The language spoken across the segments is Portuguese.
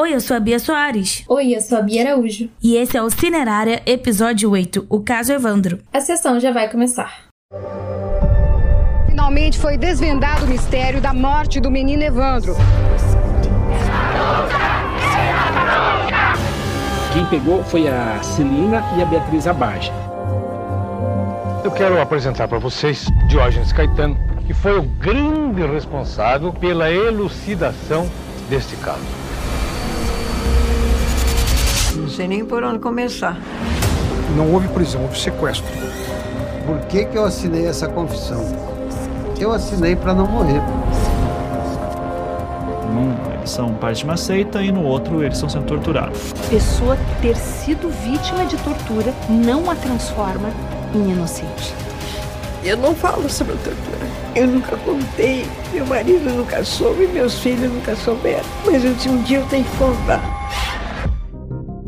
Oi, eu sou a Bia Soares. Oi, eu sou a Bia Araújo. E esse é o Cinerária, episódio 8, o caso Evandro. A sessão já vai começar. Finalmente foi desvendado o mistério da morte do menino Evandro. Quem pegou foi a Celina e a Beatriz Abage. Eu quero apresentar para vocês Diógenes Caetano, que foi o grande responsável pela elucidação deste caso. Não sei nem por onde começar. Não houve prisão, houve sequestro. Por que, que eu assinei essa confissão? Eu assinei para não morrer. Num, eles são parte de uma seita e no outro eles estão sendo torturados. Pessoa ter sido vítima de tortura não a transforma em inocente. Eu não falo sobre tortura. Eu nunca contei, meu marido nunca soube, meus filhos nunca souberam. Mas eu um dia eu tenho que contar.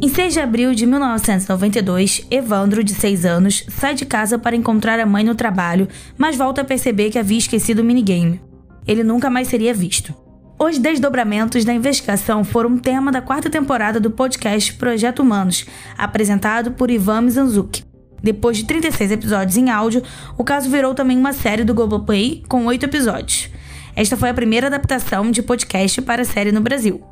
Em 6 de abril de 1992, Evandro, de 6 anos, sai de casa para encontrar a mãe no trabalho, mas volta a perceber que havia esquecido o minigame. Ele nunca mais seria visto. Os desdobramentos da investigação foram tema da quarta temporada do podcast Projeto Humanos, apresentado por Ivan Mizanzuki. Depois de 36 episódios em áudio, o caso virou também uma série do Globoplay com oito episódios. Esta foi a primeira adaptação de podcast para série no Brasil.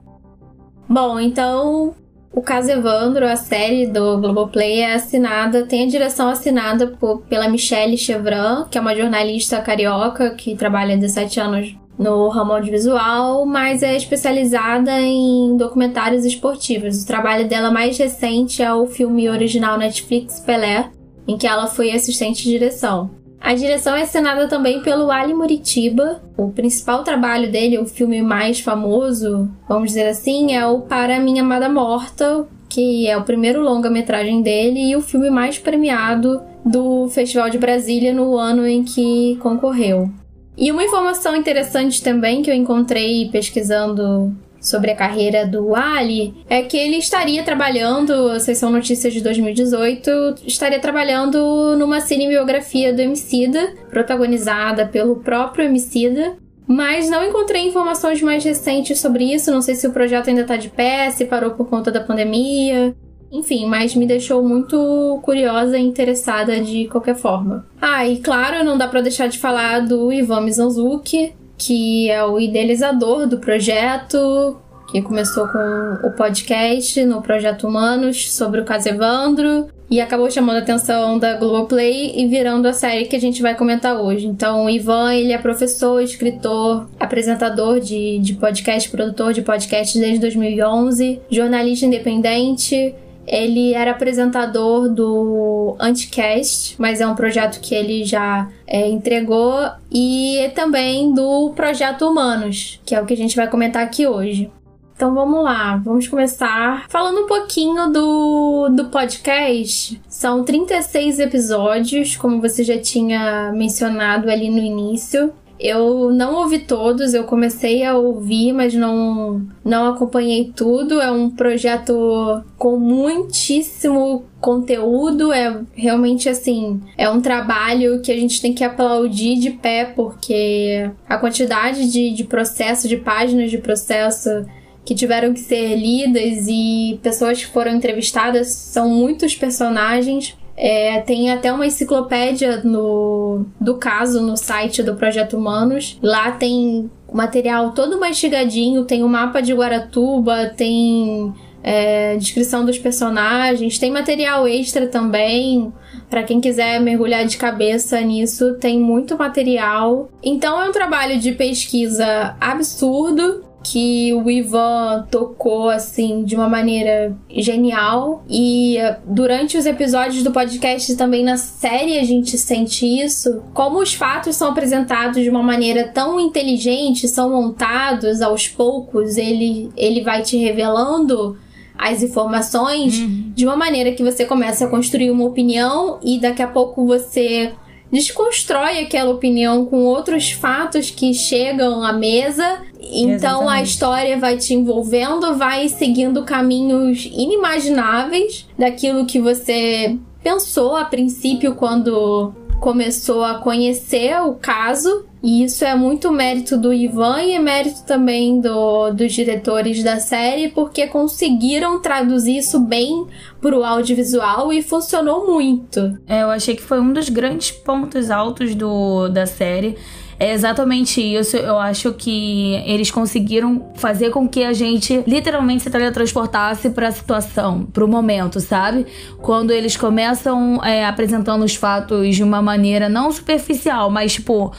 Bom, então o caso Evandro, a série do Globoplay, é assinada, tem a direção assinada por, pela Michelle Chevran, que é uma jornalista carioca que trabalha há 17 anos no ramo audiovisual, mas é especializada em documentários esportivos. O trabalho dela mais recente é o filme original Netflix Pelé, em que ela foi assistente de direção. A direção é assinada também pelo Ali Muritiba. O principal trabalho dele, o filme mais famoso, vamos dizer assim, é o Para Minha Amada Morta, que é o primeiro longa-metragem dele e o filme mais premiado do Festival de Brasília no ano em que concorreu. E uma informação interessante também que eu encontrei pesquisando sobre a carreira do Ali é que ele estaria trabalhando, essas são notícias de 2018, estaria trabalhando numa cinebiografia do Emicida, protagonizada pelo próprio Emicida. Mas não encontrei informações mais recentes sobre isso. Não sei se o projeto ainda está de pé, se parou por conta da pandemia. Enfim, mas me deixou muito curiosa e interessada de qualquer forma. Ah, e claro, não dá para deixar de falar do Ivan Mizanzuki, que é o idealizador do projeto, que começou com o podcast no Projeto Humanos sobre o caso Evandro e acabou chamando a atenção da Globoplay e virando a série que a gente vai comentar hoje. Então, o Ivan, ele é professor, escritor, apresentador de, de podcast, produtor de podcast desde 2011, jornalista independente, ele era apresentador do Anticast, mas é um projeto que ele já é, entregou, e também do Projeto Humanos, que é o que a gente vai comentar aqui hoje. Então vamos lá, vamos começar falando um pouquinho do, do podcast. São 36 episódios, como você já tinha mencionado ali no início. Eu não ouvi todos, eu comecei a ouvir, mas não, não acompanhei tudo. É um projeto com muitíssimo conteúdo, é realmente assim, é um trabalho que a gente tem que aplaudir de pé, porque a quantidade de, de processo, de páginas de processo que tiveram que ser lidas e pessoas que foram entrevistadas são muitos personagens. É, tem até uma enciclopédia no, do caso no site do Projeto Humanos. Lá tem material todo mastigadinho, tem o mapa de Guaratuba, tem é, descrição dos personagens, tem material extra também. Para quem quiser mergulhar de cabeça nisso, tem muito material. Então é um trabalho de pesquisa absurdo que o Ivan tocou assim de uma maneira genial e eh, durante os episódios do podcast também na série a gente sente isso, como os fatos são apresentados de uma maneira tão inteligente, são montados aos poucos, ele ele vai te revelando as informações uhum. de uma maneira que você começa a construir uma opinião e daqui a pouco você desconstrói aquela opinião com outros fatos que chegam à mesa. Então Exatamente. a história vai te envolvendo, vai seguindo caminhos inimagináveis daquilo que você pensou a princípio quando começou a conhecer o caso. E isso é muito mérito do Ivan e mérito também do, dos diretores da série, porque conseguiram traduzir isso bem pro audiovisual e funcionou muito. É, eu achei que foi um dos grandes pontos altos do, da série é exatamente isso. Eu acho que eles conseguiram fazer com que a gente literalmente se teletransportasse para a situação, para o momento, sabe? Quando eles começam é, apresentando os fatos de uma maneira não superficial, mas tipo,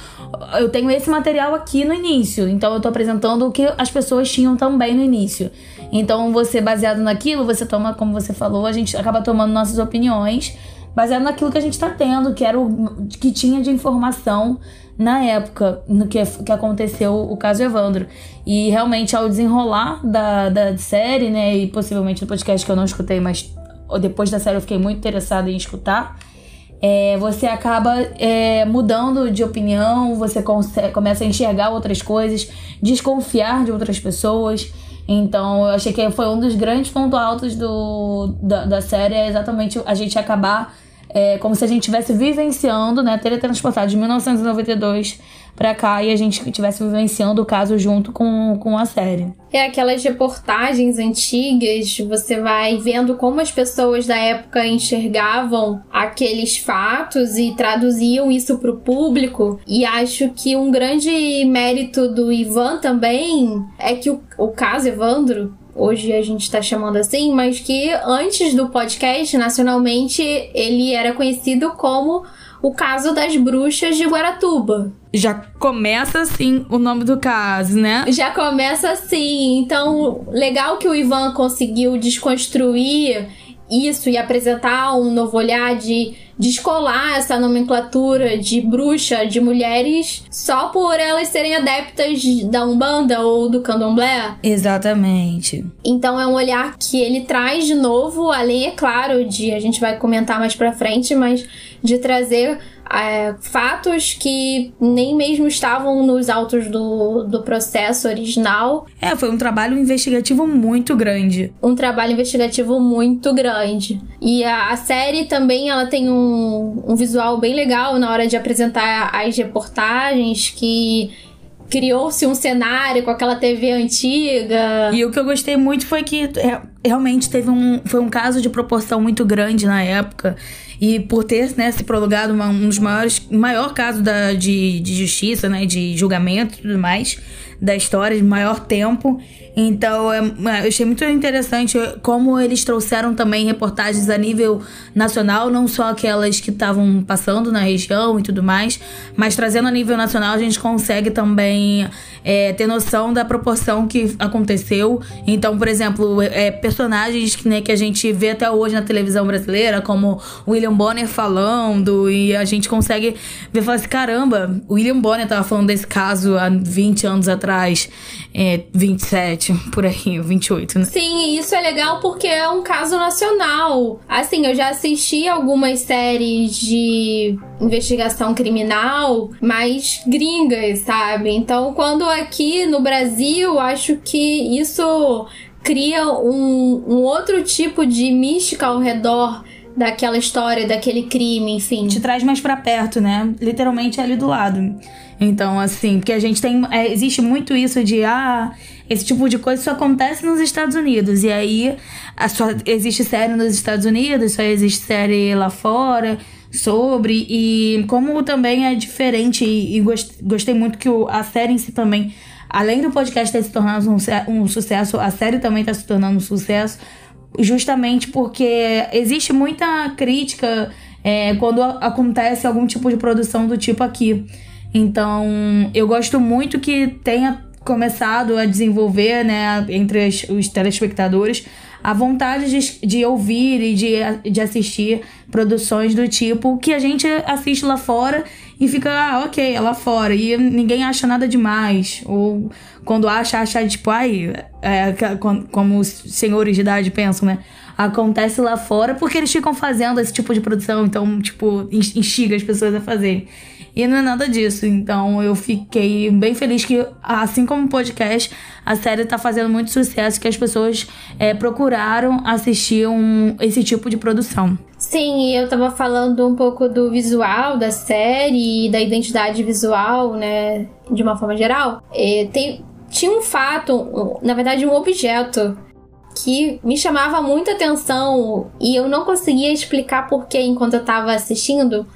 eu tenho esse material aqui no início, então eu tô apresentando o que as pessoas tinham também no início. Então, você baseado naquilo, você toma, como você falou, a gente acaba tomando nossas opiniões baseado naquilo que a gente está tendo, que era o que tinha de informação na época no que, que aconteceu o caso Evandro. E realmente, ao desenrolar da, da série, né, e possivelmente do podcast que eu não escutei, mas depois da série eu fiquei muito interessada em escutar, é, você acaba é, mudando de opinião, você começa a enxergar outras coisas, desconfiar de outras pessoas. Então, eu achei que foi um dos grandes pontos altos do, da, da série, é exatamente a gente acabar é como se a gente estivesse vivenciando, né, teletransportado de 1992 para cá e a gente estivesse vivenciando o caso junto com, com a série. É aquelas reportagens antigas, você vai vendo como as pessoas da época enxergavam aqueles fatos e traduziam isso para o público. E acho que um grande mérito do Ivan também é que o, o caso Evandro hoje a gente está chamando assim, mas que antes do podcast, nacionalmente, ele era conhecido como o caso das bruxas de Guaratuba. Já começa assim o nome do caso, né? Já começa assim. Então, legal que o Ivan conseguiu desconstruir isso e apresentar um novo olhar de descolar essa nomenclatura de bruxa de mulheres só por elas serem adeptas da Umbanda ou do Candomblé. Exatamente. Então é um olhar que ele traz de novo, além, é claro, de a gente vai comentar mais pra frente, mas de trazer é, fatos que nem mesmo estavam nos autos do, do processo original. É, foi um trabalho investigativo muito grande. Um trabalho investigativo muito grande. E a, a série também ela tem um, um visual bem legal na hora de apresentar as reportagens que criou-se um cenário com aquela TV antiga. E o que eu gostei muito foi que é, realmente teve um foi um caso de proporção muito grande na época e por ter né, se prolongado uma, um dos maiores maior caso da, de, de justiça né de julgamento e tudo mais da história de maior tempo então, é, é, eu achei muito interessante como eles trouxeram também reportagens a nível nacional, não só aquelas que estavam passando na região e tudo mais, mas trazendo a nível nacional a gente consegue também é, ter noção da proporção que aconteceu. Então, por exemplo, é, personagens que, né, que a gente vê até hoje na televisão brasileira, como William Bonner falando, e a gente consegue ver e falar assim: caramba, William Bonner tava falando desse caso há 20 anos atrás, é, 27, por aí, 28, né? Sim, isso é legal porque é um caso nacional. Assim, eu já assisti algumas séries de investigação criminal mais gringas, sabe? Então, quando aqui no Brasil, acho que isso cria um, um outro tipo de mística ao redor daquela história, daquele crime, enfim. Te traz mais para perto, né? Literalmente ali do lado. Então, assim, porque a gente tem. É, existe muito isso de, ah, esse tipo de coisa só acontece nos Estados Unidos. E aí, só existe série nos Estados Unidos, só existe série lá fora sobre. E como também é diferente, e, e gostei muito que o, a série em si também além do podcast ter se tornado um, um sucesso, a série também está se tornando um sucesso, justamente porque existe muita crítica é, quando acontece algum tipo de produção do tipo aqui. Então, eu gosto muito que tenha começado a desenvolver, né, entre as, os telespectadores, a vontade de, de ouvir e de, de assistir produções do tipo que a gente assiste lá fora e fica, ah, ok, é lá fora, e ninguém acha nada demais. Ou quando acha, acha tipo, ai, é, como os senhores de idade pensam, né? Acontece lá fora porque eles ficam fazendo esse tipo de produção, então, tipo, instiga as pessoas a fazerem. E não é nada disso. Então eu fiquei bem feliz que, assim como o podcast, a série tá fazendo muito sucesso, que as pessoas é, procuraram assistir um, esse tipo de produção. Sim, eu tava falando um pouco do visual da série e da identidade visual, né, de uma forma geral. E tem, tinha um fato, na verdade, um objeto que me chamava muita atenção e eu não conseguia explicar porquê enquanto eu tava assistindo.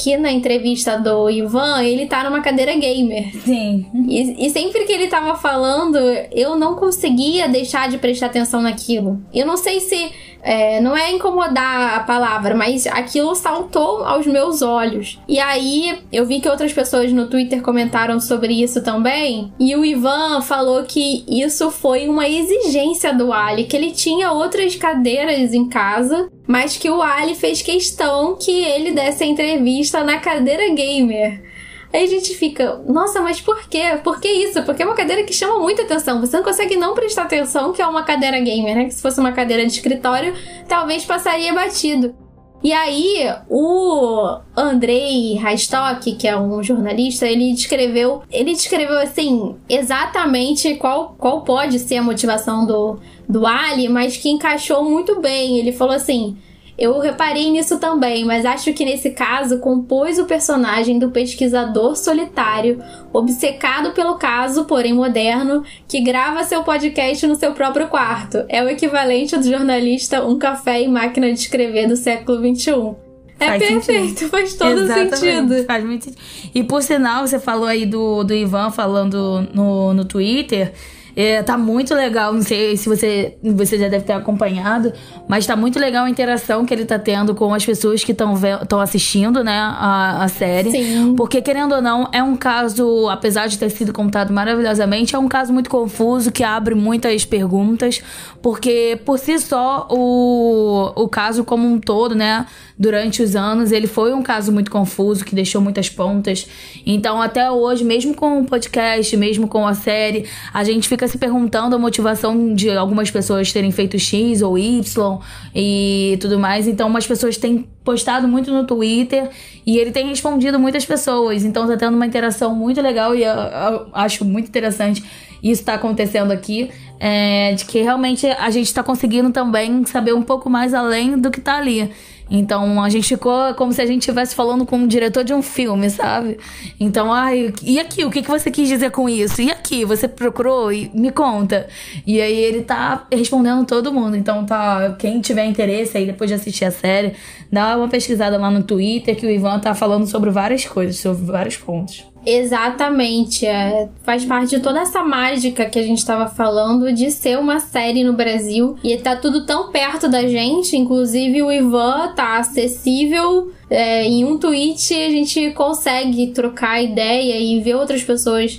Que na entrevista do Ivan, ele tá numa cadeira gamer. Sim. E, e sempre que ele tava falando, eu não conseguia deixar de prestar atenção naquilo. Eu não sei se é, não é incomodar a palavra, mas aquilo saltou aos meus olhos. E aí eu vi que outras pessoas no Twitter comentaram sobre isso também. E o Ivan falou que isso foi uma exigência do Ali, que ele tinha outras cadeiras em casa, mas que o Ali fez questão que ele desse a entrevista na cadeira gamer. Aí a gente fica, nossa, mas por quê? Por que isso? Porque é uma cadeira que chama muita atenção. Você não consegue não prestar atenção que é uma cadeira gamer, né? Que se fosse uma cadeira de escritório, talvez passaria batido. E aí, o Andrei Raistock, que é um jornalista, ele descreveu, ele descreveu assim, exatamente qual, qual pode ser a motivação do, do Ali, mas que encaixou muito bem. Ele falou assim: eu reparei nisso também, mas acho que nesse caso compôs o personagem do pesquisador solitário, obcecado pelo caso, porém moderno, que grava seu podcast no seu próprio quarto. É o equivalente do jornalista Um Café e Máquina de Escrever do século XXI. É faz perfeito, sentido. faz todo Exatamente, sentido. Faz muito sentido. E por sinal, você falou aí do, do Ivan falando no, no Twitter. É, tá muito legal, não sei se você, você já deve ter acompanhado, mas tá muito legal a interação que ele tá tendo com as pessoas que estão assistindo, né, a, a série. Sim. Porque, querendo ou não, é um caso, apesar de ter sido contado maravilhosamente, é um caso muito confuso, que abre muitas perguntas, porque por si só, o, o caso como um todo, né, durante os anos, ele foi um caso muito confuso, que deixou muitas pontas. Então, até hoje, mesmo com o podcast, mesmo com a série, a gente fica se perguntando a motivação de algumas pessoas terem feito X ou Y e tudo mais. Então, umas pessoas têm postado muito no Twitter e ele tem respondido muitas pessoas. Então, tá tendo uma interação muito legal e eu, eu acho muito interessante isso tá acontecendo aqui. É, de que realmente a gente tá conseguindo também saber um pouco mais além do que tá ali. Então a gente ficou como se a gente estivesse falando com o diretor de um filme, sabe? Então, ai, e aqui, o que, que você quis dizer com isso? E aqui, você procurou? E me conta. E aí ele tá respondendo todo mundo. Então tá, quem tiver interesse aí depois de assistir a série, dá uma pesquisada lá no Twitter que o Ivan tá falando sobre várias coisas, sobre vários pontos. Exatamente, é, faz parte de toda essa mágica que a gente estava falando de ser uma série no Brasil e tá tudo tão perto da gente, inclusive o Ivan tá acessível. É, em um tweet a gente consegue trocar ideia e ver outras pessoas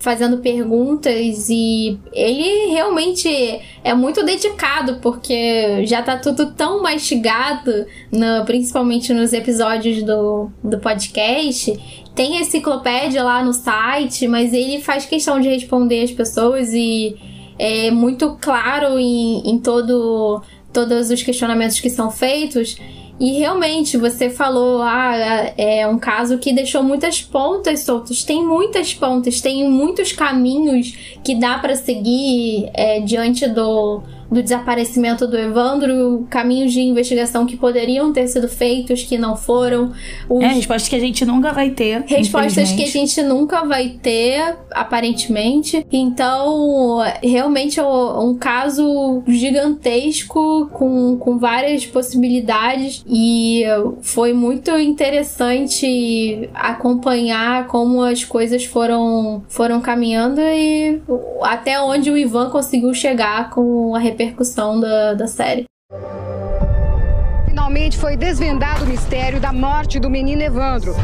fazendo perguntas e ele realmente é muito dedicado porque já tá tudo tão mastigado, no, principalmente nos episódios do, do podcast. Tem a enciclopédia lá no site, mas ele faz questão de responder as pessoas e é muito claro em, em todo, todos os questionamentos que são feitos. E realmente, você falou, ah, é um caso que deixou muitas pontas soltas. Tem muitas pontas, tem muitos caminhos que dá para seguir é, diante do, do desaparecimento do Evandro, caminhos de investigação que poderiam ter sido feitos, que não foram. Os... É, respostas que a gente nunca vai ter. Respostas que a gente nunca vai ter, aparentemente. Então, realmente é um caso gigantesco, com, com várias possibilidades. E foi muito interessante acompanhar como as coisas foram, foram caminhando e até onde o Ivan conseguiu chegar com a repercussão da, da série. Finalmente foi desvendado o mistério da morte do menino Evandro.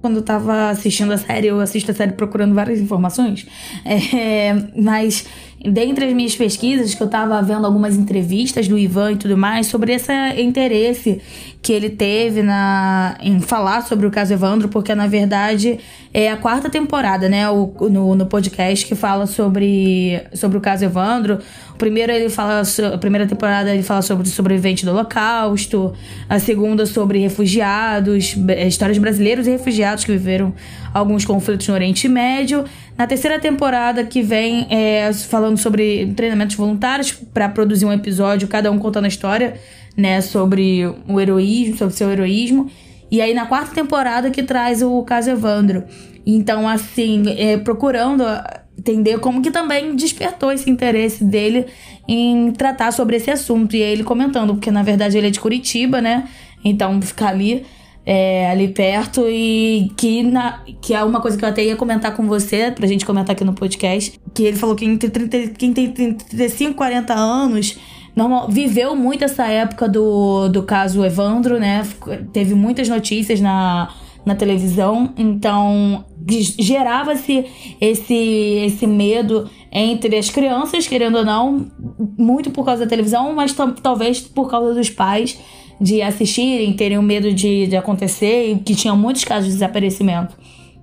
Quando eu tava assistindo a série, eu assisto a série procurando várias informações, é, mas dentre as minhas pesquisas, que eu tava vendo algumas entrevistas do Ivan e tudo mais, sobre esse interesse que ele teve na, em falar sobre o caso Evandro, porque na verdade é a quarta temporada, né? O, no, no podcast que fala sobre, sobre o caso Evandro. Primeiro ele fala, a primeira temporada ele fala sobre sobrevivente do Holocausto, a segunda sobre refugiados, histórias brasileiros e refugiados que viveram alguns conflitos no Oriente Médio. Na terceira temporada que vem é, falando sobre treinamentos voluntários para produzir um episódio, cada um contando a história né, sobre o heroísmo, sobre seu heroísmo. E aí na quarta temporada que traz o caso Evandro. Então, assim, é, procurando entender como que também despertou esse interesse dele em tratar sobre esse assunto. E aí ele comentando, porque na verdade ele é de Curitiba, né? Então ficar ali, é, ali perto e que, na, que é uma coisa que eu até ia comentar com você, pra gente comentar aqui no podcast, que ele falou que entre 30, quem tem 35 e 40 anos normal, viveu muito essa época do, do caso Evandro, né? Teve muitas notícias na, na televisão, então gerava-se esse, esse medo entre as crianças, querendo ou não, muito por causa da televisão, mas talvez por causa dos pais de assistirem, terem o medo de, de acontecer e que tinham muitos casos de desaparecimento.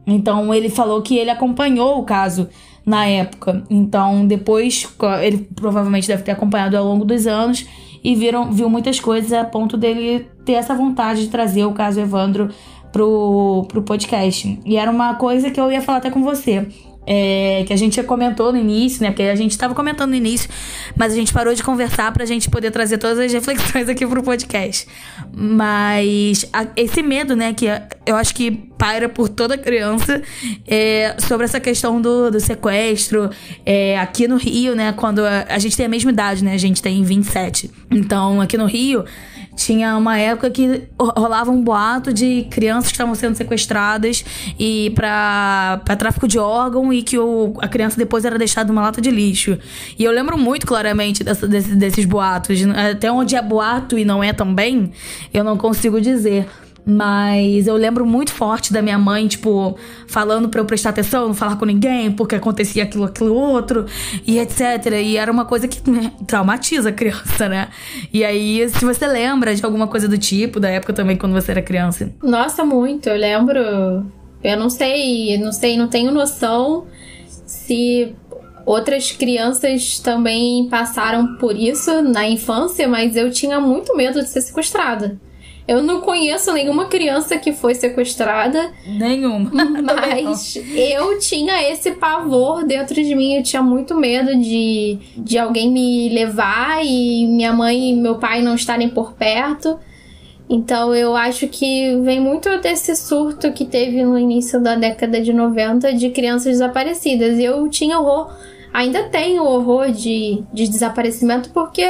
Então ele falou que ele acompanhou o caso na época. Então, depois, ele provavelmente deve ter acompanhado ao longo dos anos e viram, viu muitas coisas a ponto dele ter essa vontade de trazer o caso Evandro pro, pro podcast. E era uma coisa que eu ia falar até com você é, que a gente comentou no início, né? Porque a gente estava comentando no início, mas a gente parou de conversar para a gente poder trazer todas as reflexões aqui pro podcast. Mas a, esse medo, né? Que eu acho que paira por toda criança é, sobre essa questão do, do sequestro. É, aqui no Rio, né? Quando a, a gente tem a mesma idade, né? A gente tem 27. Então, aqui no Rio tinha uma época que rolava um boato de crianças que estavam sendo sequestradas e para tráfico de órgão e que o, a criança depois era deixada numa lata de lixo. E eu lembro muito claramente dessa, desse, desses boatos. Até onde é boato e não é também, eu não consigo dizer. Mas eu lembro muito forte da minha mãe, tipo, falando para eu prestar atenção, não falar com ninguém, porque acontecia aquilo, aquilo outro, e etc. E era uma coisa que traumatiza a criança, né? E aí, se você lembra de alguma coisa do tipo, da época também, quando você era criança? Nossa, muito. Eu lembro. Eu não sei, não sei, não tenho noção se outras crianças também passaram por isso na infância, mas eu tinha muito medo de ser sequestrada. Eu não conheço nenhuma criança que foi sequestrada. Nenhuma. Mas eu tinha esse pavor dentro de mim. Eu tinha muito medo de, de alguém me levar e minha mãe e meu pai não estarem por perto. Então eu acho que vem muito desse surto que teve no início da década de 90 de crianças desaparecidas. E eu tinha horror, ainda tenho horror de, de desaparecimento porque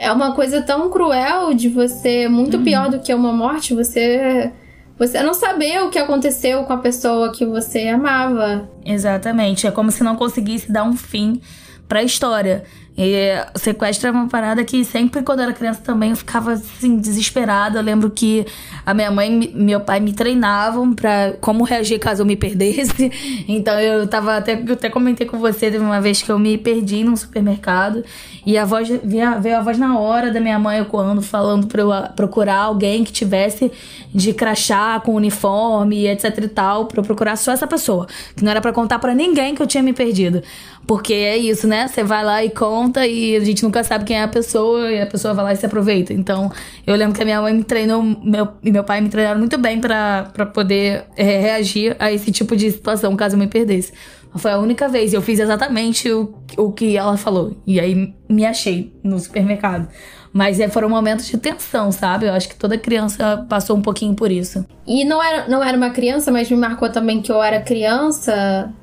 é uma coisa tão cruel de você, muito uhum. pior do que uma morte, você você não saber o que aconteceu com a pessoa que você amava. Exatamente, é como se não conseguisse dar um fim para a história. E sequestro é uma parada que sempre quando eu era criança também eu ficava assim desesperada. Eu lembro que a minha mãe e meu pai me treinavam para como reagir caso eu me perdesse. Então eu tava até eu até comentei com você de uma vez que eu me perdi num supermercado e a voz veio, a voz na hora da minha mãe ecoando falando para eu procurar alguém que tivesse de crachá com uniforme, etc e tal, para procurar só essa pessoa, que não era para contar para ninguém que eu tinha me perdido. Porque é isso, né? Você vai lá e conta e a gente nunca sabe quem é a pessoa e a pessoa vai lá e se aproveita. Então, eu lembro que a minha mãe me treinou, meu, e meu pai me treinaram muito bem para poder é, reagir a esse tipo de situação, caso eu me perdesse. Foi a única vez. Eu fiz exatamente o, o que ela falou. E aí me achei no supermercado. Mas é, foram momentos de tensão, sabe? Eu acho que toda criança passou um pouquinho por isso. E não era, não era uma criança, mas me marcou também que eu era criança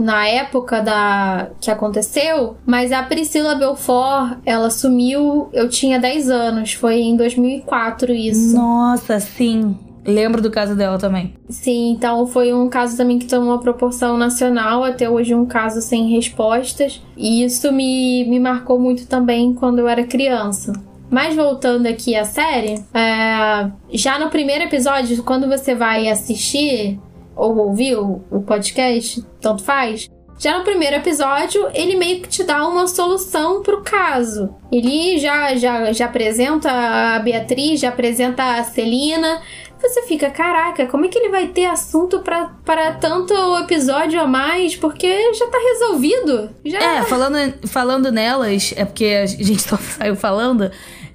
na época da que aconteceu, mas a Priscila Belfort, ela sumiu, eu tinha 10 anos, foi em 2004 isso. Nossa, sim. Lembro do caso dela também. Sim, então foi um caso também que tomou uma proporção nacional, até hoje um caso sem respostas. E isso me, me marcou muito também quando eu era criança. Mas voltando aqui à série, é, já no primeiro episódio, quando você vai assistir, ou ouviu o podcast, tanto faz, Já no primeiro episódio, ele meio que te dá uma solução pro caso. Ele já, já, já apresenta a Beatriz, já apresenta a Celina. Você fica, caraca, como é que ele vai ter assunto para tanto episódio a mais? Porque já tá resolvido. Já... É, falando, falando nelas, é porque a gente só saiu falando.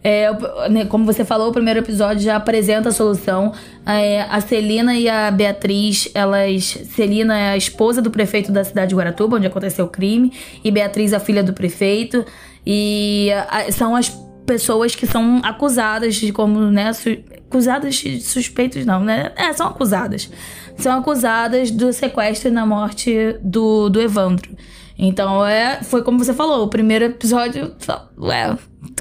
É, né, como você falou, o primeiro episódio já apresenta a solução. É, a Celina e a Beatriz, elas. Celina é a esposa do prefeito da cidade de Guaratuba, onde aconteceu o crime, e Beatriz, a filha do prefeito. E a, são as pessoas que são acusadas de como, né? Su, acusadas de suspeitos, não, né? É, são acusadas. São acusadas do sequestro e na morte do, do Evandro. Então, é, foi como você falou, o primeiro episódio. Ué,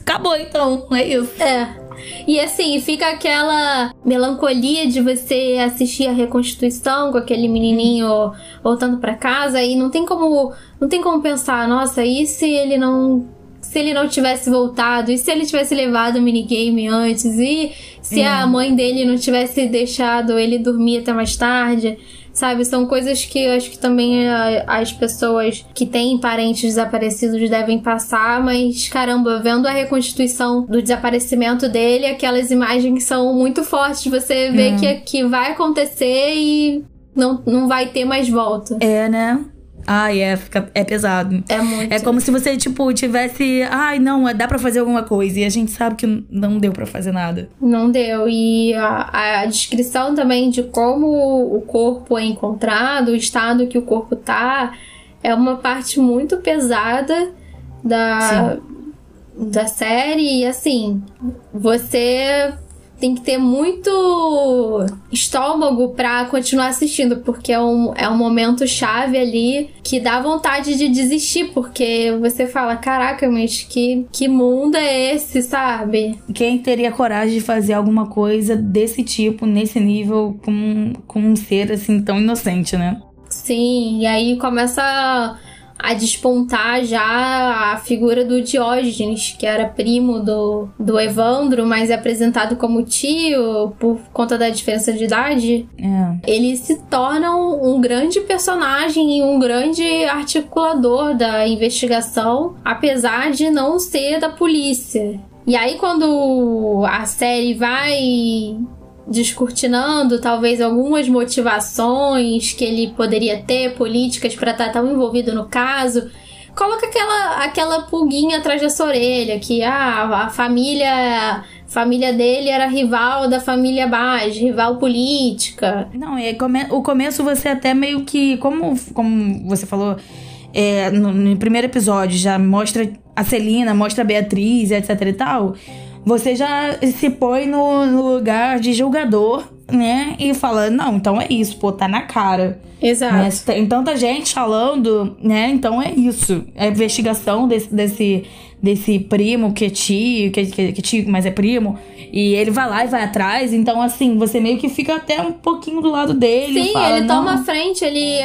acabou então, é isso. É. E assim, fica aquela melancolia de você assistir a reconstituição com aquele menininho voltando para casa e não tem como não tem como pensar, nossa, e se ele não se ele não tivesse voltado, e se ele tivesse levado o minigame antes, e se é. a mãe dele não tivesse deixado ele dormir até mais tarde sabe? São coisas que eu acho que também as pessoas que têm parentes desaparecidos devem passar, mas caramba, vendo a reconstituição do desaparecimento dele, aquelas imagens são muito fortes. Você vê hum. que, que vai acontecer e não, não vai ter mais volta. É, né? Ai, é, fica, é pesado. É muito. É como se você, tipo, tivesse. Ai, não, dá para fazer alguma coisa. E a gente sabe que não deu para fazer nada. Não deu. E a, a, descrição também de como o corpo é encontrado, o estado que o corpo tá, é uma parte muito pesada da, da série. E assim, você tem que ter muito estômago para continuar assistindo, porque é um, é um momento chave ali que dá vontade de desistir, porque você fala, caraca, mas que, que mundo é esse, sabe? Quem teria coragem de fazer alguma coisa desse tipo, nesse nível, com, com um ser assim tão inocente, né? Sim, e aí começa a despontar já a figura do Diógenes, que era primo do, do Evandro, mas é apresentado como tio por conta da diferença de idade. É. Ele se torna um, um grande personagem e um grande articulador da investigação, apesar de não ser da polícia. E aí, quando a série vai descortinando talvez algumas motivações que ele poderia ter, políticas para estar tão envolvido no caso. Coloca aquela, aquela pulguinha atrás dessa orelha, que ah, a família família dele era rival da família Bage, rival política. Não, é come, o começo você até meio que, como, como você falou é, no, no primeiro episódio, já mostra a Celina, mostra a Beatriz, etc e tal você já se põe no, no lugar de julgador, né? E fala, não, então é isso, pô, tá na cara. Exato. Né? Tem tanta gente falando, né? Então é isso. É a investigação desse, desse, desse primo que é tio, que, que, que é tio, mas é primo. E ele vai lá e vai atrás. Então, assim, você meio que fica até um pouquinho do lado dele. Sim, fala, ele toma frente, ele,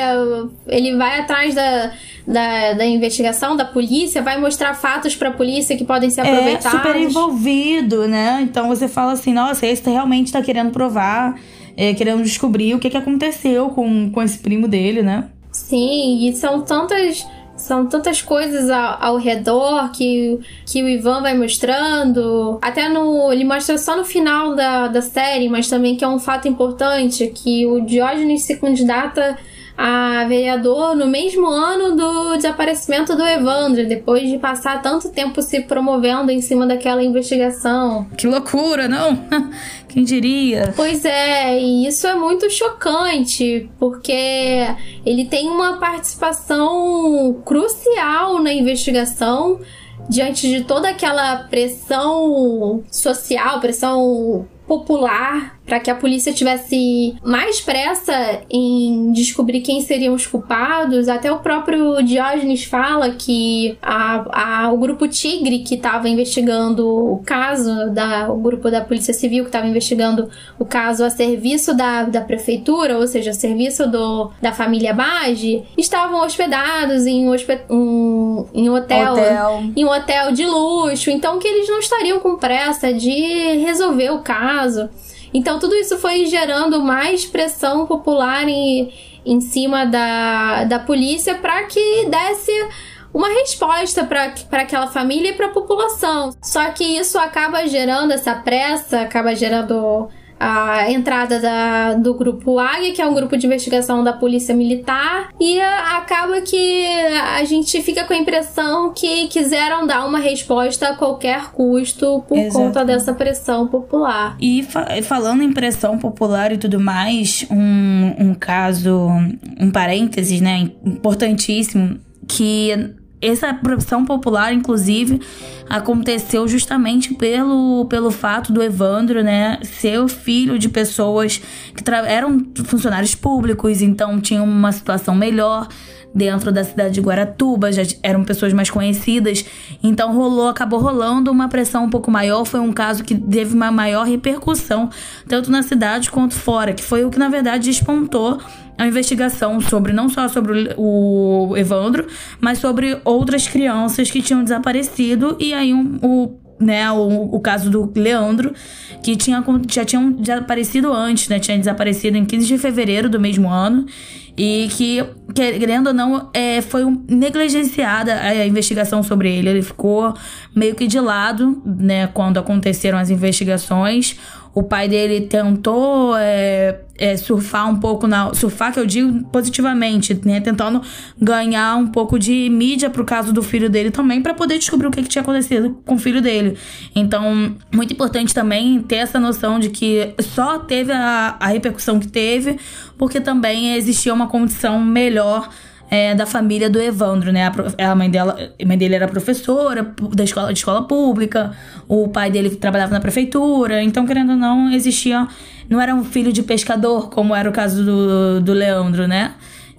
ele vai atrás da da, da investigação, da polícia, vai mostrar fatos pra polícia que podem ser aproveitados. É super envolvido, né? Então você fala assim, nossa, esse realmente tá querendo provar, é, querendo descobrir o que, que aconteceu com, com esse primo dele, né? Sim, e são tantas são tantas coisas ao, ao, redor que, que o Ivan vai mostrando. Até no. Ele mostra só no final da, da série, mas também que é um fato importante: que o Diógenes se candidata a vereador no mesmo ano do desaparecimento do Evandro, depois de passar tanto tempo se promovendo em cima daquela investigação. Que loucura, não? Quem diria? Pois é, e isso é muito chocante, porque ele tem uma participação crucial na investigação diante de toda aquela pressão social, pressão popular para que a polícia tivesse mais pressa em descobrir quem seriam os culpados. Até o próprio Diógenes fala que a, a, o grupo Tigre, que estava investigando o caso, da, o grupo da Polícia Civil que estava investigando o caso a serviço da, da prefeitura, ou seja, a serviço do, da família Bage, estavam hospedados em um, um, em um hotel, hotel, em um hotel de luxo. Então que eles não estariam com pressa de resolver o caso. Então tudo isso foi gerando mais pressão popular em, em cima da, da polícia para que desse uma resposta para aquela família e para a população. Só que isso acaba gerando essa pressa, acaba gerando a entrada da, do grupo Águia, que é um grupo de investigação da Polícia Militar, e acaba que a gente fica com a impressão que quiseram dar uma resposta a qualquer custo por Exato. conta dessa pressão popular. E fa falando em pressão popular e tudo mais, um, um caso, um parênteses, né, importantíssimo, que essa profissão popular, inclusive, aconteceu justamente pelo, pelo fato do Evandro, né, ser filho de pessoas que eram funcionários públicos, então tinham uma situação melhor dentro da cidade de Guaratuba, já eram pessoas mais conhecidas, então rolou, acabou rolando uma pressão um pouco maior, foi um caso que teve uma maior repercussão, tanto na cidade quanto fora, que foi o que na verdade despontou a investigação sobre não só sobre o Evandro, mas sobre outras crianças que tinham desaparecido e aí um, o né, o, o caso do Leandro, que tinha, já tinham desaparecido antes, né? Tinha desaparecido em 15 de fevereiro do mesmo ano. E que, querendo ou não, é, foi negligenciada a investigação sobre ele. Ele ficou meio que de lado, né, quando aconteceram as investigações. O pai dele tentou é, é, surfar um pouco na. Surfar, que eu digo positivamente, né? Tentando ganhar um pouco de mídia pro caso do filho dele também, para poder descobrir o que, que tinha acontecido com o filho dele. Então, muito importante também ter essa noção de que só teve a, a repercussão que teve, porque também existia uma condição melhor é, da família do Evandro, né? A, a, mãe, dela, a mãe dele era professora da escola, de escola pública, o pai dele trabalhava na prefeitura, então, querendo ou não, existia. Não era um filho de pescador, como era o caso do, do Leandro, né?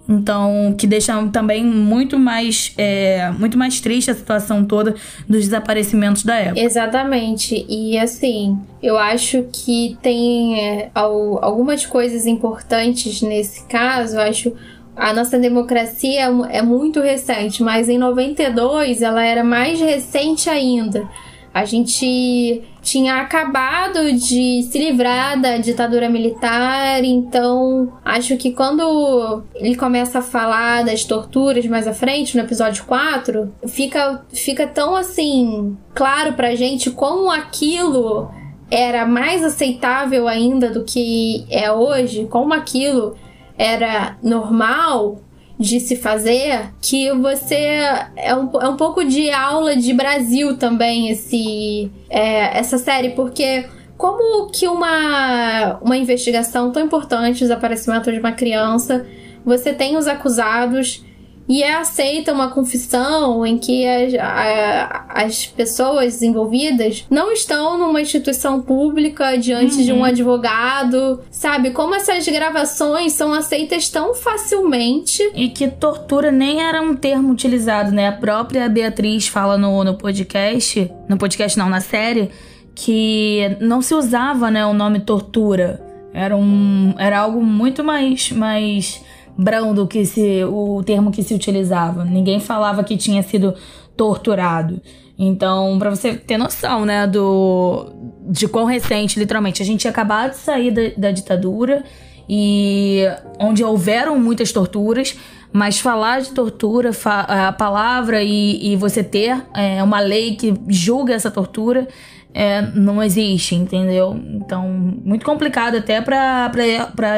Então, que deixa também muito mais, é, muito mais triste a situação toda dos desaparecimentos da época. Exatamente. E assim, eu acho que tem é, algumas coisas importantes nesse caso. Eu acho a nossa democracia é, é muito recente, mas em 92 ela era mais recente ainda. A gente tinha acabado de se livrar da ditadura militar, então acho que quando ele começa a falar das torturas mais à frente, no episódio 4, fica, fica tão assim claro pra gente como aquilo era mais aceitável ainda do que é hoje, como aquilo era normal de se fazer, que você é um, é um pouco de aula de Brasil também esse é, essa série, porque como que uma uma investigação tão importante, o desaparecimento de uma criança, você tem os acusados e é aceita uma confissão em que as, a, as pessoas envolvidas não estão numa instituição pública diante uhum. de um uhum. advogado, sabe? Como essas gravações são aceitas tão facilmente. E que tortura nem era um termo utilizado, né? A própria Beatriz fala no, no podcast, no podcast não, na série, que não se usava, né, o nome tortura. Era, um, era algo muito mais, mais brando que se o termo que se utilizava. Ninguém falava que tinha sido torturado. Então, para você ter noção, né, do de quão recente, literalmente, a gente tinha acabado de sair da, da ditadura e onde houveram muitas torturas, mas falar de tortura, a palavra e, e você ter é, uma lei que julga essa tortura é, não existe, entendeu? Então, muito complicado até para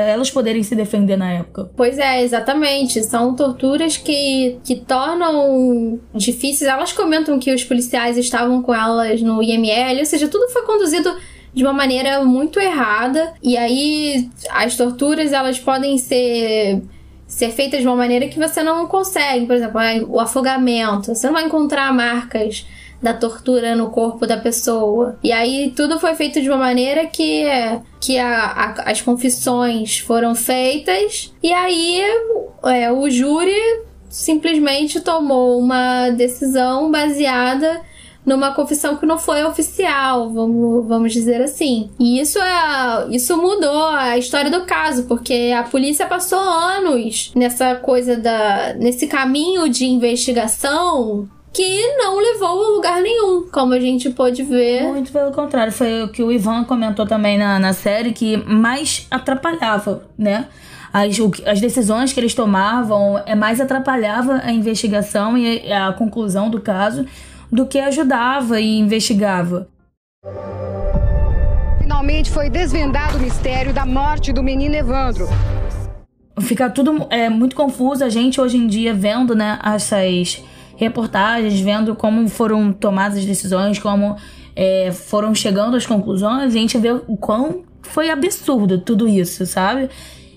elas poderem se defender na época. Pois é, exatamente. São torturas que, que tornam difíceis. Elas comentam que os policiais estavam com elas no IML, ou seja, tudo foi conduzido de uma maneira muito errada. E aí, as torturas elas podem ser ser feitas de uma maneira que você não consegue. Por exemplo, o afogamento. Você não vai encontrar marcas da tortura no corpo da pessoa. E aí tudo foi feito de uma maneira que, que a, a, as confissões foram feitas e aí é, o júri simplesmente tomou uma decisão baseada numa confissão que não foi oficial, vamos, vamos dizer assim. E isso é isso mudou a história do caso, porque a polícia passou anos nessa coisa da nesse caminho de investigação que não levou a lugar nenhum, como a gente pôde ver. Muito pelo contrário, foi o que o Ivan comentou também na, na série, que mais atrapalhava, né? as, as decisões que eles tomavam é mais atrapalhava a investigação e a conclusão do caso do que ajudava e investigava. Finalmente foi desvendado o mistério da morte do menino Evandro. Fica tudo é, muito confuso a gente hoje em dia vendo né, essas reportagens, vendo como foram tomadas as decisões, como é, foram chegando às conclusões, a gente vê o quão foi absurdo tudo isso, sabe?